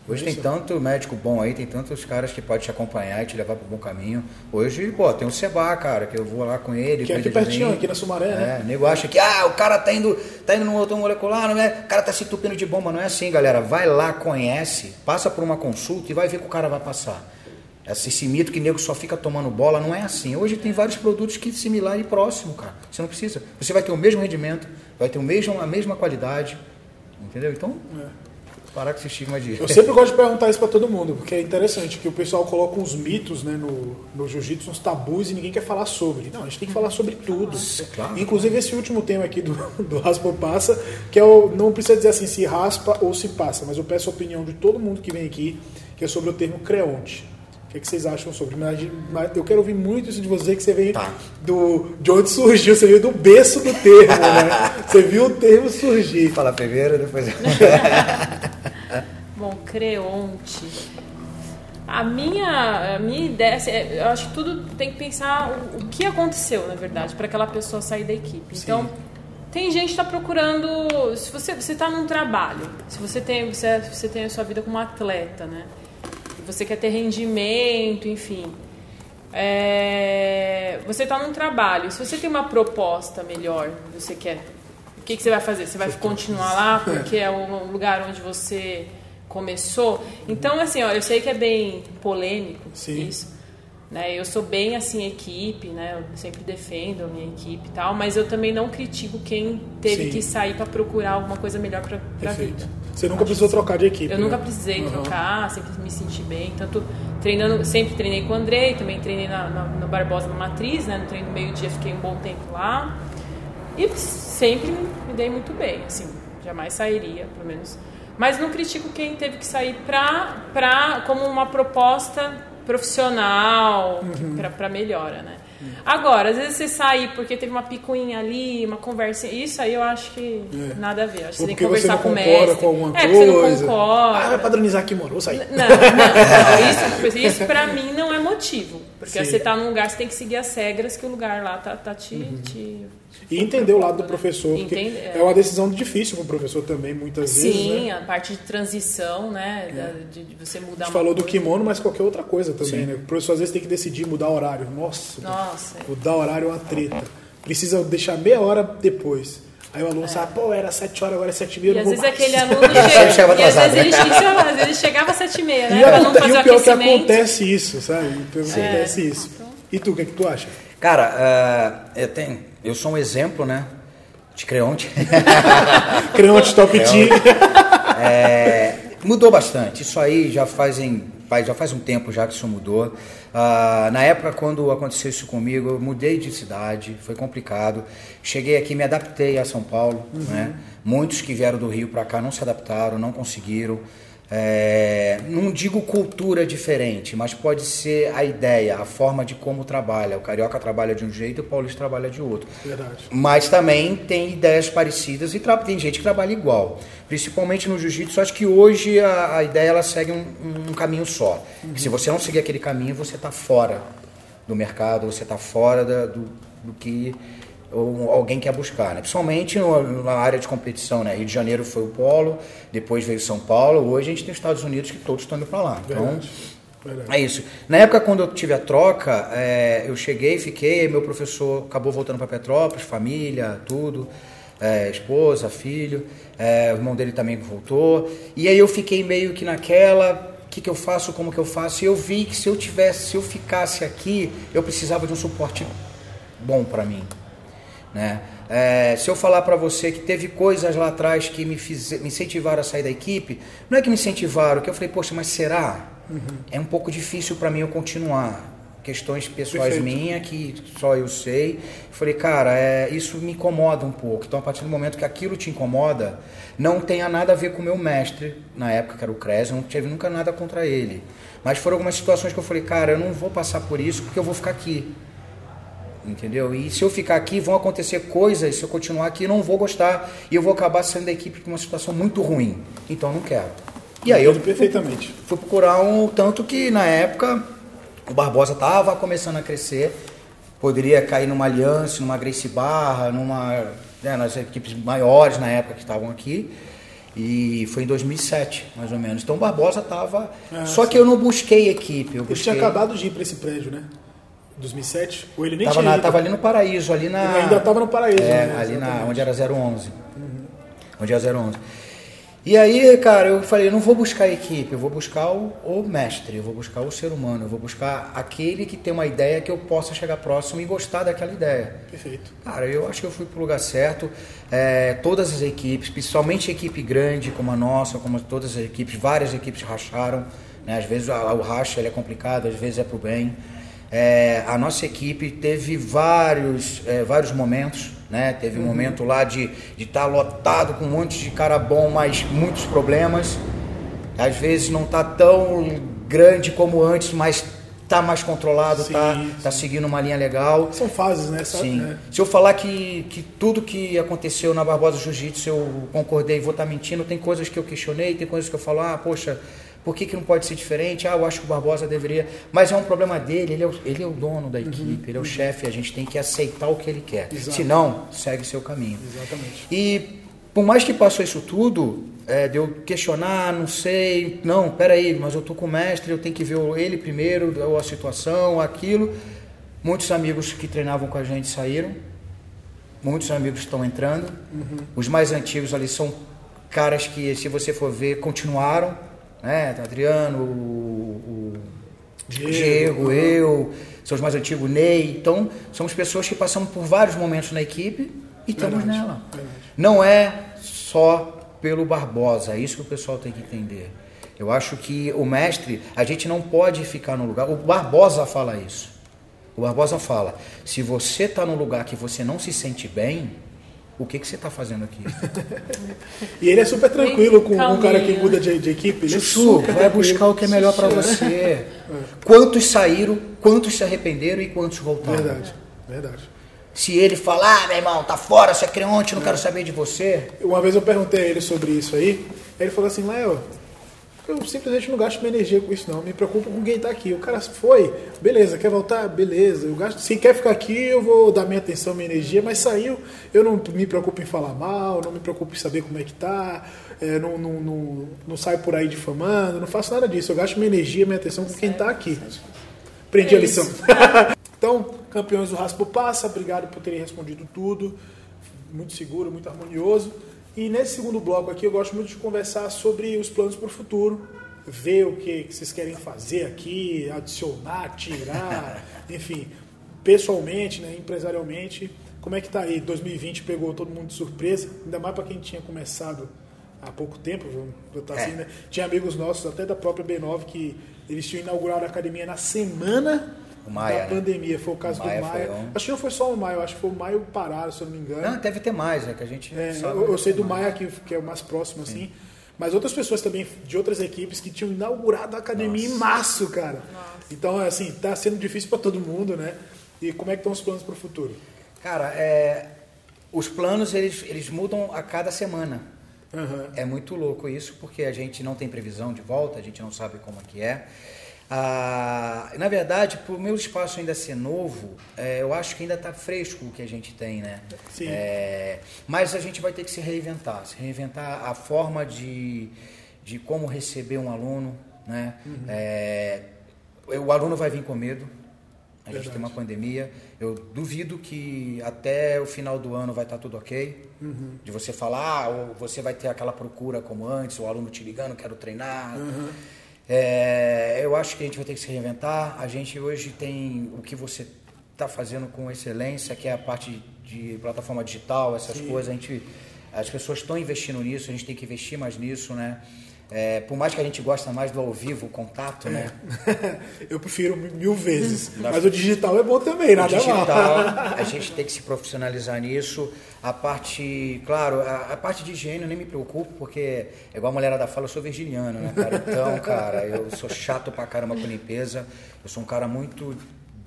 Hoje tem tanto médico bom aí, tem tantos caras que podem te acompanhar e te levar pro bom caminho. Hoje, pô, tem o Seba, cara, que eu vou lá com ele. Que é aqui pertinho, aqui na Sumaré, né? É, o nego acha que, ah, o cara tá indo, tá indo no automolecular, não é? O cara tá se entupindo de bomba. Não é assim, galera. Vai lá, conhece, passa por uma consulta e vai ver que o cara vai passar. Esse, esse mito que nego só fica tomando bola, não é assim. Hoje tem vários produtos que similar e próximo, cara. Você não precisa. Você vai ter o mesmo rendimento, vai ter o mesmo, a mesma qualidade. Entendeu? Então, parar com esse estigma de. Eu sempre gosto de perguntar isso pra todo mundo, porque é interessante que o pessoal coloca uns mitos né, no, no jiu-jitsu, uns tabus e ninguém quer falar sobre. Não, a gente tem que falar sobre tudo. claro. Inclusive esse último tema aqui do, do raspa ou passa, que é o, não precisa dizer assim se raspa ou se passa, mas eu peço a opinião de todo mundo que vem aqui, que é sobre o termo creonte. O que, é que vocês acham sobre? Mas, mas eu quero ouvir muito isso de você, que você veio Tá. do, de onde surgiu, você veio do berço do termo, né? Você viu o termo surgir. Fala primeiro, depois. Bom, Creonte. A minha, a minha ideia, assim, é, eu acho que tudo tem que pensar o, o que aconteceu, na verdade, para aquela pessoa sair da equipe. Então, tem gente que está procurando. Se você você está num trabalho, se você tem você, você tem a sua vida como atleta, né? Você quer ter rendimento, enfim. É, você está num trabalho. Se você tem uma proposta melhor, você quer. O que, que você vai fazer? Você vai continuar lá porque é o lugar onde você começou? Então, assim, ó, eu sei que é bem polêmico Sim. isso. Né? Eu sou bem assim equipe, né? Eu sempre defendo a minha equipe e tal, mas eu também não critico quem teve Sim. que sair para procurar alguma coisa melhor para a vida. Você nunca precisou trocar de equipe. Eu né? nunca precisei Uhum. trocar, sempre me senti bem. Tanto treinando, sempre treinei com o Andrei, também treinei na, na, no Barbosa na Matriz, né? No treino do meio-dia fiquei um bom tempo lá. E sempre me dei muito bem, assim, jamais sairia, pelo menos. Mas não critico quem teve que sair pra, pra, como uma proposta profissional Uhum. pra para melhora, né? Agora, às vezes você sair porque teve uma picuinha ali, uma conversa, isso aí eu acho que É. nada a ver. Acho que você tem que conversar com o concorda mestre. com alguma é, porque você não coisa. concorda. Ah, vai padronizar aqui, mano. Vou sair. Não, não, não, isso, isso pra mim não é motivo. Porque Sim. você tá num lugar, você tem que seguir as regras que o lugar lá tá, tá te, te- E entender o lado do professor, porque Entende- é uma decisão difícil para o professor também, muitas vezes. Sim, Né? a parte de transição, né? da- de, de você A mudar gente uma falou do coisa. kimono, mas qualquer outra coisa também, né? O professor às vezes tem que decidir mudar horário. Nossa, Nossa. mudar horário é uma treta. Precisa deixar meia hora depois. Aí o aluno sabe, pô, era sete horas, agora é sete e meia, É. E às não vezes vou mais. aquele aluno chega. chegava E às atrasado, vezes, né? ele, isso, às vezes ele chegava às sete e meia, E, né? Pra não a- fazer e o o pior é que acontece isso, sabe? Então, acontece isso. E tu, o que, é que tu acha? Cara, ah, eu, tenho, eu sou um exemplo, né? De creonte. Creonte Top Team. É, mudou bastante. Isso aí já fazem, já faz um tempo já que isso mudou. Uh, na época, quando aconteceu isso comigo, eu mudei de cidade, foi complicado. Cheguei aqui, me adaptei a São Paulo. Uhum. Né? Muitos que vieram do Rio para cá não se adaptaram, não conseguiram. É, não digo cultura diferente, mas pode ser a ideia, a forma de como trabalha. O carioca trabalha de um jeito e o paulista trabalha de outro. Verdade. Mas também tem ideias parecidas e tem gente que trabalha igual. Principalmente no jiu-jitsu, acho que hoje a, a, ideia ela segue um, um caminho só. Uhum. Se você não seguir aquele caminho, você está fora do mercado, você está fora da, do, do que ou alguém quer buscar, né? Principalmente na área de competição, né? Rio de Janeiro foi o polo, depois veio São Paulo, hoje a gente tem os Estados Unidos que todos estão indo para lá. Então, Verdade. Verdade. é isso. Na época quando eu tive a troca, é, eu cheguei, fiquei, meu professor acabou voltando para Petrópolis, família, tudo, é, esposa, filho, é, o irmão dele também voltou, e aí eu fiquei meio que naquela o que, que eu faço, como que eu faço, e eu vi que se eu tivesse, se eu ficasse aqui, eu precisava de um suporte bom para mim. Né? É, se eu falar para você que teve coisas lá atrás que me, fiz, me incentivaram a sair da equipe, não é que me incentivaram, que eu falei, poxa, mas será? Uhum. É um pouco difícil para mim eu continuar. Questões pessoais minhas que só eu sei. Falei, cara, é, isso me incomoda um pouco. Então, a partir do momento que aquilo te incomoda, não tenha nada a ver com o meu mestre, na época que era o Cres, não tive nunca nada contra ele. Mas foram algumas situações que eu falei, cara, eu não vou passar por isso porque eu vou ficar aqui entendeu? E se eu ficar aqui, vão acontecer coisas, se eu continuar aqui, eu não vou gostar e eu vou acabar saindo da equipe com uma situação muito ruim. Então, não quero. E aí eu perfeitamente. Fui, procurar um tanto que na época o Barbosa estava começando a crescer, poderia cair numa Aliança, numa Grace Barra, numa né, nas equipes maiores na época que estavam aqui. E foi em 2007, mais ou menos. Então o Barbosa estava. Ah, só sim. que eu não busquei equipe. Eu busquei... Ele tinha acabado de ir para esse prédio, né? 2007? Ou ele nem tava tinha na, Tava ali no Paraíso, ali na... Ele ainda estava no Paraíso. É, né? ali na, onde era 011. Uhum. Onde era 011. E aí, cara, eu falei, eu não vou buscar a equipe, eu vou buscar o, o, mestre, eu vou buscar o ser humano, eu vou buscar aquele que tem uma ideia que eu possa chegar próximo e gostar daquela ideia. Perfeito. Cara, eu acho que eu fui pro lugar certo. É, todas as equipes, principalmente a equipe grande como a nossa, como todas as equipes, várias equipes racharam. Né? Às vezes o racha ele é complicado, às vezes é pro bem. É, a nossa equipe teve vários, é, vários momentos, né? Teve um uhum. momento lá de estar tá lotado com um monte de cara bom, mas muitos problemas. Às vezes não está tão grande como antes, mas está mais controlado, está tá seguindo uma linha legal. São fases, né? Sim. É. Se eu falar que, que tudo que aconteceu na Barbosa Jiu-Jitsu eu concordei, vou estar tá mentindo, tem coisas que eu questionei, tem coisas que eu falo, ah, poxa, por que, que não pode ser diferente? Ah, eu acho que o Barbosa deveria. Mas é um problema dele, ele é o, ele é o dono da equipe, uhum, ele é o uhum. chefe, a gente tem que aceitar o que ele quer. Exato. Senão, segue seu caminho. Exatamente. E por mais que passou isso tudo, é, de eu questionar, não sei, não, peraí, mas eu tô com o mestre, eu tenho que ver ele primeiro, ou a situação, aquilo. Muitos amigos que treinavam com a gente saíram, muitos amigos estão entrando. Uhum. Os mais antigos ali são caras que, se você for ver, continuaram né? Adriano, o, o Diego, Diego, eu, são os mais antigos, Ney. Então, somos pessoas que passamos por vários momentos na equipe e estamos verdade, nela. Verdade. Não é só pelo Barbosa, é isso que o pessoal tem que entender. Eu acho que o mestre, a gente não pode ficar no lugar. O Barbosa fala isso. O Barbosa fala: se você está num lugar que você não se sente bem, o que, que você está fazendo aqui? e ele é super tranquilo com o cara que muda de, de equipe. Ele Chuchu, é vai buscar o que é melhor para você. É. Quantos saíram, quantos se arrependeram e quantos voltaram? Verdade, verdade. Se ele falar, ah, meu irmão, tá fora, você é creonte, não é. quero saber de você. Uma vez eu perguntei a ele sobre isso aí, ele falou assim, Léo, eu simplesmente não gasto minha energia com isso, não. Me preocupo com quem está aqui. O cara foi, beleza, quer voltar? Beleza. Eu gasto, se quer ficar aqui, eu vou dar minha atenção, minha energia, mas saiu, eu não me preocupo em falar mal, não me preocupo em saber como é que tá, é, não, não, não, não saio por aí difamando, não faço nada disso. Eu gasto minha energia, minha atenção com quem está aqui. Aprendi a lição. então, campeões do Raspo Passa, obrigado por terem respondido tudo. Muito seguro, muito harmonioso. E nesse segundo bloco aqui eu gosto muito de conversar sobre os planos para o futuro, ver o que, vocês querem fazer aqui, adicionar, tirar, enfim, pessoalmente, né, empresarialmente, como é que tá aí? 2020 pegou todo mundo de surpresa, ainda mais para quem tinha começado há pouco tempo, eu tá assim, né? Tinha amigos nossos, até da própria B9, que eles tinham inaugurado a academia na semana Maia, da né? pandemia. Foi o caso o Maia do Maia. Um... Acho que não foi só o Maia, acho que foi o Maio Parado, se eu não me engano. Não, deve ter mais, é que a gente. É, eu, eu sei do Maia, que, que é o mais próximo, Sim. assim. Mas outras pessoas também de outras equipes que tinham inaugurado a academia Nossa. em março, cara. Nossa. Então, assim, tá sendo difícil para todo mundo, né? E como é que estão os planos para o futuro? Cara, é, os planos eles, eles mudam a cada semana. Uhum. É muito louco isso, porque a gente não tem previsão de volta, a gente não sabe como é que é. Ah, na verdade, por meu espaço ainda ser novo, é, eu acho que ainda está fresco o que a gente tem, né? Sim. É, mas a gente vai ter que se reinventar, se reinventar a forma de, de como receber um aluno, né? Uhum. É, o aluno vai vir com medo, a gente tem uma pandemia. Eu duvido que até o final do ano vai estar tá tudo ok. Uhum. De você falar, ah, ou você vai ter aquela procura como antes, o aluno te ligando, quero treinar. Uhum. É, eu acho que a gente vai ter que se reinventar. A gente hoje tem o que você está fazendo com excelência, que é a parte de, plataforma digital, essas Sim. coisas. A gente, as pessoas estão investindo nisso, a gente tem que investir mais nisso, né? É, por mais que a gente gosta mais do ao vivo, o contato, né? Eu prefiro mil vezes. Mas o digital é bom também, nada o digital, mal. a gente tem que se profissionalizar nisso. A parte, claro, a, a, parte de higiene eu nem me preocupo, porque, é igual a mulherada fala, eu sou virginiano, né, cara? Então, cara, eu sou chato pra caramba com limpeza. Eu sou um cara muito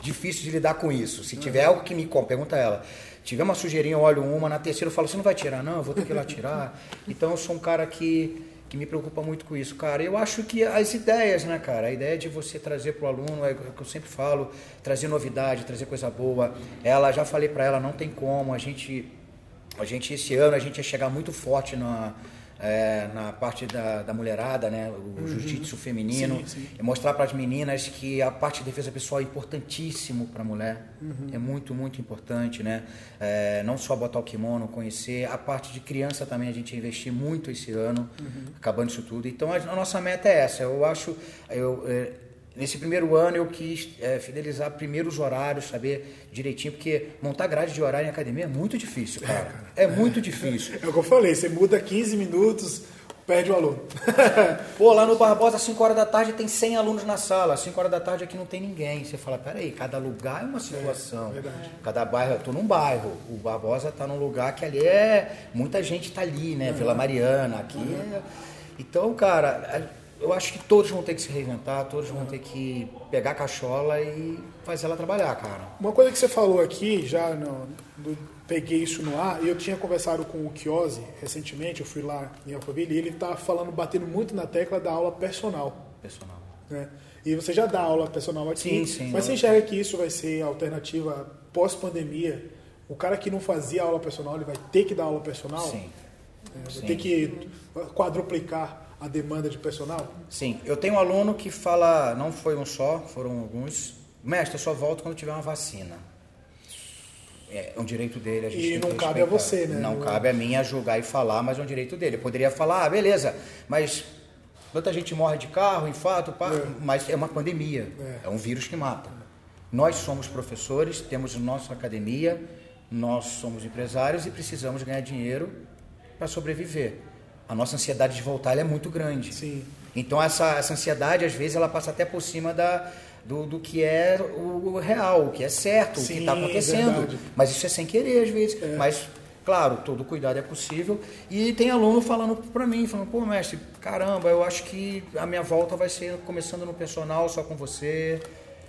difícil de lidar com isso. Se tiver algo que me pergunta ela. Tiver uma sujeirinha, eu olho uma, na terceira eu falo, você não vai tirar? Não, eu vou ter que ir lá tirar. Então eu sou um cara que que me preocupa muito com isso, cara. Eu acho que as ideias, né, cara? A ideia de você trazer para o aluno, é o que eu sempre falo, trazer novidade, trazer coisa boa. Ela, já falei para ela, não tem como. A gente, a gente esse ano a gente ia chegar muito forte na é, na parte da, da, mulherada, né? o uhum. jiu-jitsu feminino, sim, sim. e mostrar para as meninas que a parte de defesa pessoal é importantíssimo para a mulher, uhum. é muito, muito importante, né? É, não só botar o kimono, conhecer, a parte de criança também a gente investir muito esse ano, uhum. acabando isso tudo. Então a, a, nossa meta é essa, eu acho, eu, é, Nesse primeiro ano eu quis é, fidelizar primeiro os horários, saber direitinho, porque montar grade de horário em academia é muito difícil, cara. É, cara. é muito difícil. É o que eu falei, você muda 15 minutos, perde o aluno. Pô, lá no Barbosa, às 5 horas da tarde, tem 100 alunos na sala. Às 5 horas da tarde aqui não tem ninguém. Você fala, peraí, cada lugar é uma situação. É, cada bairro, eu tô num bairro. O Barbosa tá num lugar que ali é. Muita gente tá ali, né? Uhum. Vila Mariana, aqui é. Então, cara, eu acho que todos vão ter que se reinventar, todos vão ter que pegar a cachola e fazer ela trabalhar, cara. Uma coisa que você falou aqui, já no, do, peguei isso no ar, e eu tinha conversado com o Kiosi recentemente, eu fui lá em Alphaville, e ele está falando, batendo muito na tecla da aula personal. Personal. Né? E você já dá aula personal aqui, sim, sim, mas você enxerga que isso vai ser alternativa pós-pandemia? O cara que não fazia aula personal, ele vai ter que dar aula personal? Sim. É, vai sim. ter que quadruplicar a demanda de personal? Sim, eu tenho um aluno que fala, não foi um só, foram alguns, mestre, eu só volto quando tiver uma vacina. É, é um direito dele, a gente E não cabe a você, né? Não cabe a mim a julgar e falar, mas é um direito dele. Eu poderia falar, ah, beleza, mas tanta gente morre de carro, infarto, pá, é. mas é uma pandemia, é. é um vírus que mata. Nós somos professores, temos nossa academia, nós somos empresários e precisamos ganhar dinheiro para sobreviver a nossa ansiedade de voltar é muito grande. Sim. Então essa, essa ansiedade, às vezes, ela passa até por cima da, do, do que é o real, o que é certo, Sim, o que está acontecendo. Mas isso é sem querer, às vezes. É. Mas, claro, todo cuidado é possível. E tem aluno falando para mim, falando, pô, mestre, caramba, eu acho que a minha volta vai ser começando no personal, só com você.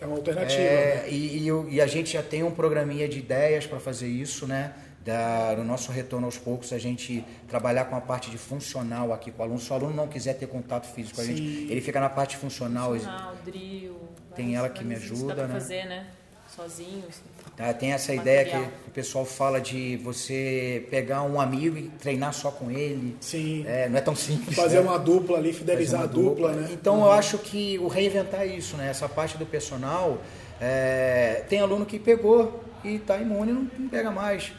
É uma alternativa. É, né? e, e, e a gente já tem um programinha de ideias para fazer isso, né? Da, no nosso retorno aos poucos, a gente trabalhar com a parte de funcional aqui com o aluno. Se o aluno não quiser ter contato físico com a gente, ele fica na parte funcional. Funcional, drill. Tem ela que me ajuda, dá né? fazer, né? Sozinho. Assim. tem essa material. ideia que o pessoal fala de você pegar um amigo e treinar só com ele. Sim. É, não é tão simples. Fazer né? uma dupla ali, fidelizar a dupla, dupla, né? Então uhum. eu acho que o reinventar isso, né? Essa parte do personal, é, tem aluno que pegou e está imune, não, não pega mais.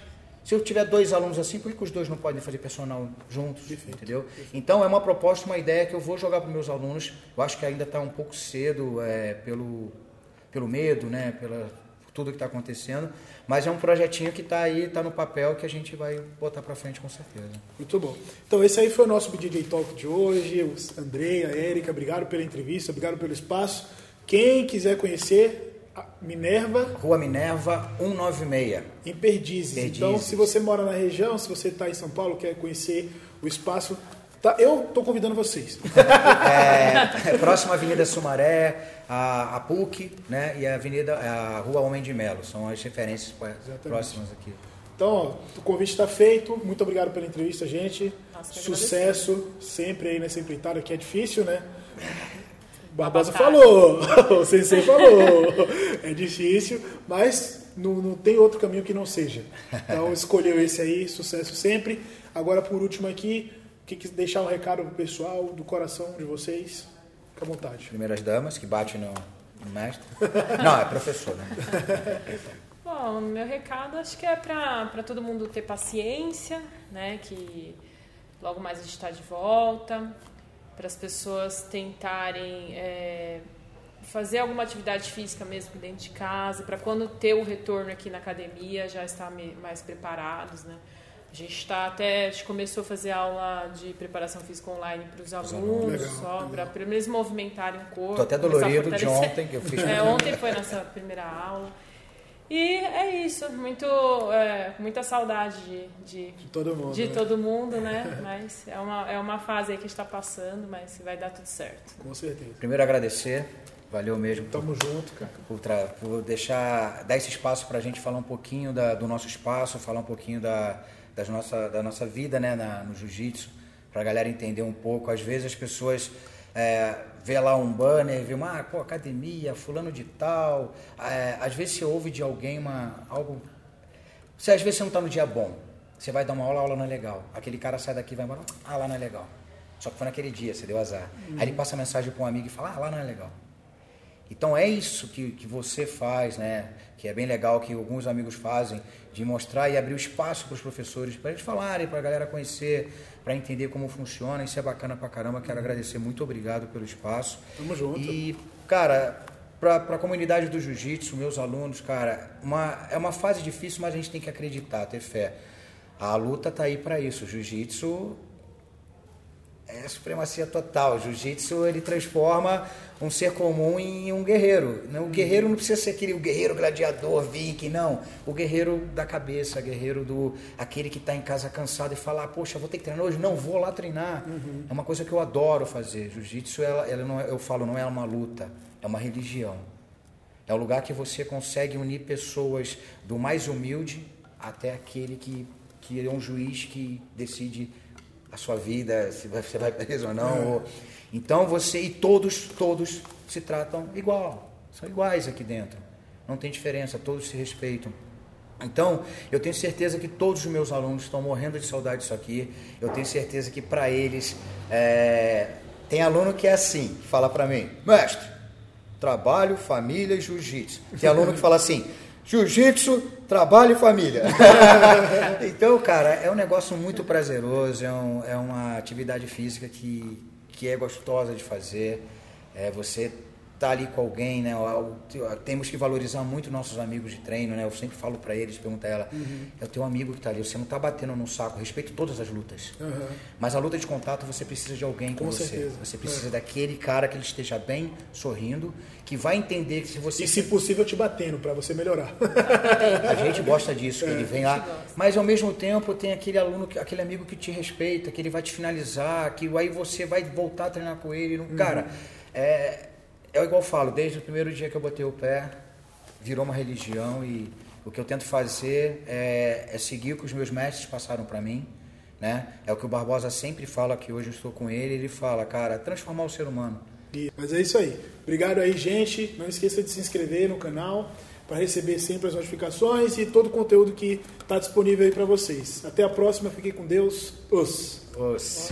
Se eu tiver dois alunos assim, por que os dois não podem fazer personal juntos? Perfeito, entendeu? Perfeito. Então é uma proposta, uma ideia que eu vou jogar para meus alunos. Eu acho que ainda está um pouco cedo é, pelo, pelo medo, né? Pela, tudo que está acontecendo, mas é um projetinho que está aí, está no papel que a gente vai botar para frente com certeza. Muito bom. Então esse aí foi o nosso BJJ Talk de hoje. O Andrei, a Érica, obrigado pela entrevista, obrigado pelo espaço. Quem quiser conhecer, Minerva. Rua Minerva 196. Em Perdizes. Perdizes. Então, se você mora na região, se você está em São Paulo, quer conhecer o espaço, tá, eu estou convidando vocês. É, é, próxima Avenida Sumaré, a, a, PUC né, e a Avenida a Rua Homem de Melo. São as referências Exatamente. próximas aqui. Então, ó, o convite está feito. Muito obrigado pela entrevista, gente. Nossa, Sucesso sempre aí nessa empreitada que é difícil, né? Barbosa falou, o Sensei falou. É difícil, mas não, não, tem outro caminho que não seja. Então escolheu esse aí, sucesso sempre. Agora por último aqui, que, que deixar um recado pro pessoal do coração de vocês. Fique à vontade. Primeiras damas que bate no, no mestre. Não, é professor, né? Bom, meu recado acho que é para todo mundo ter paciência, né? Que logo mais a gente está de volta para as pessoas tentarem é, fazer alguma atividade física mesmo dentro de casa, para quando ter o retorno aqui na academia já estar mais preparados, né? A gente está até, a gente começou a fazer aula de preparação física online para os alunos, legal, só para menos movimentarem o corpo. Estou até dolorido de ontem que eu fiz. É, ontem foi nossa primeira aula. E é isso, muito, é, muita saudade de, de, de, todo mundo, de né? todo mundo, né? Mas é uma, é uma fase aí que está passando, mas vai dar tudo certo. Com certeza. Primeiro agradecer, valeu mesmo. Tamo por, junto, cara. Por, por, deixar, dar esse espaço para a gente falar um pouquinho da, do nosso espaço, falar um pouquinho da, das nossa, da nossa vida né, na, no jiu-jitsu, para a galera entender um pouco. Às vezes as pessoas é, vê lá um banner, vê uma ah, pô, academia, fulano de tal. É, às vezes você ouve de alguém uma, algo. Você, às vezes você não está no dia bom. Você vai dar uma aula, a aula não é legal. Aquele cara sai daqui e vai embora, ah, lá não é legal. Só que foi naquele dia, você deu azar. Uhum. Aí ele passa mensagem para um amigo e fala, ah, lá não é legal. Então é isso que, que você faz, né? Que é bem legal que alguns amigos fazem, de mostrar e abrir o espaço para os professores, para eles falarem, para a galera conhecer, para entender como funciona. Isso é bacana pra caramba. Quero agradecer, muito obrigado pelo espaço. Tamo junto. E, cara, para a comunidade do jiu-jitsu, meus alunos, cara, uma, é uma fase difícil, mas a gente tem que acreditar, ter fé. A luta tá aí para isso. O jiu-jitsu é supremacia total. Jiu-jitsu ele transforma um ser comum em um guerreiro. Né? O guerreiro não precisa ser aquele o guerreiro gladiador, viking, não. O guerreiro da cabeça, guerreiro do aquele que está em casa cansado e fala, poxa, vou ter que treinar hoje, não vou lá treinar. Uhum. É uma coisa que eu adoro fazer. Jiu-jitsu, ela, ela não é, eu falo, não é uma luta, é uma religião. É o lugar que você consegue unir pessoas do mais humilde até aquele que, que é um juiz que decide a sua vida, se você vai preso ou não. É. Ou... Então você e todos, todos se tratam igual, são iguais aqui dentro. Não tem diferença, todos se respeitam. Então, eu tenho certeza que todos os meus alunos estão morrendo de saudade disso aqui. Eu tenho certeza que para eles é... tem aluno que é assim, fala para mim, mestre, trabalho, família e jiu-jitsu. Tem aluno que fala assim, Jiu-jitsu, trabalho e família. então, cara, é um negócio muito prazeroso, é, um, é uma atividade física que, que é gostosa de fazer. É, você tá ali com alguém, né? Temos que valorizar muito nossos amigos de treino, né? Eu sempre falo para eles, pergunta a ela, uhum. é o teu amigo que está ali, você não está batendo no saco, respeito todas as lutas. Uhum. Mas a luta de contato você precisa de alguém com, com você. Certeza. Você precisa é. daquele cara que ele esteja bem, sorrindo, que vai entender que se você... E se possível te batendo, para você melhorar. a gente gosta disso, que é. ele vem lá, mas ao mesmo tempo tem aquele aluno, aquele amigo que te respeita, que ele vai te finalizar, que aí você vai voltar a treinar com ele. Uhum. Cara, é, é igual eu falo, desde o primeiro dia que eu botei o pé, virou uma religião e o que eu tento fazer é, é seguir o que os meus mestres passaram para mim, né? É o que o Barbosa sempre fala, que hoje eu estou com ele, ele fala, cara, transformar o ser humano. Mas é isso aí. Obrigado aí, gente. Não esqueça de se inscrever no canal para receber sempre as notificações e todo o conteúdo que está disponível aí para vocês. Até a próxima. Fiquem com Deus. Os. Os.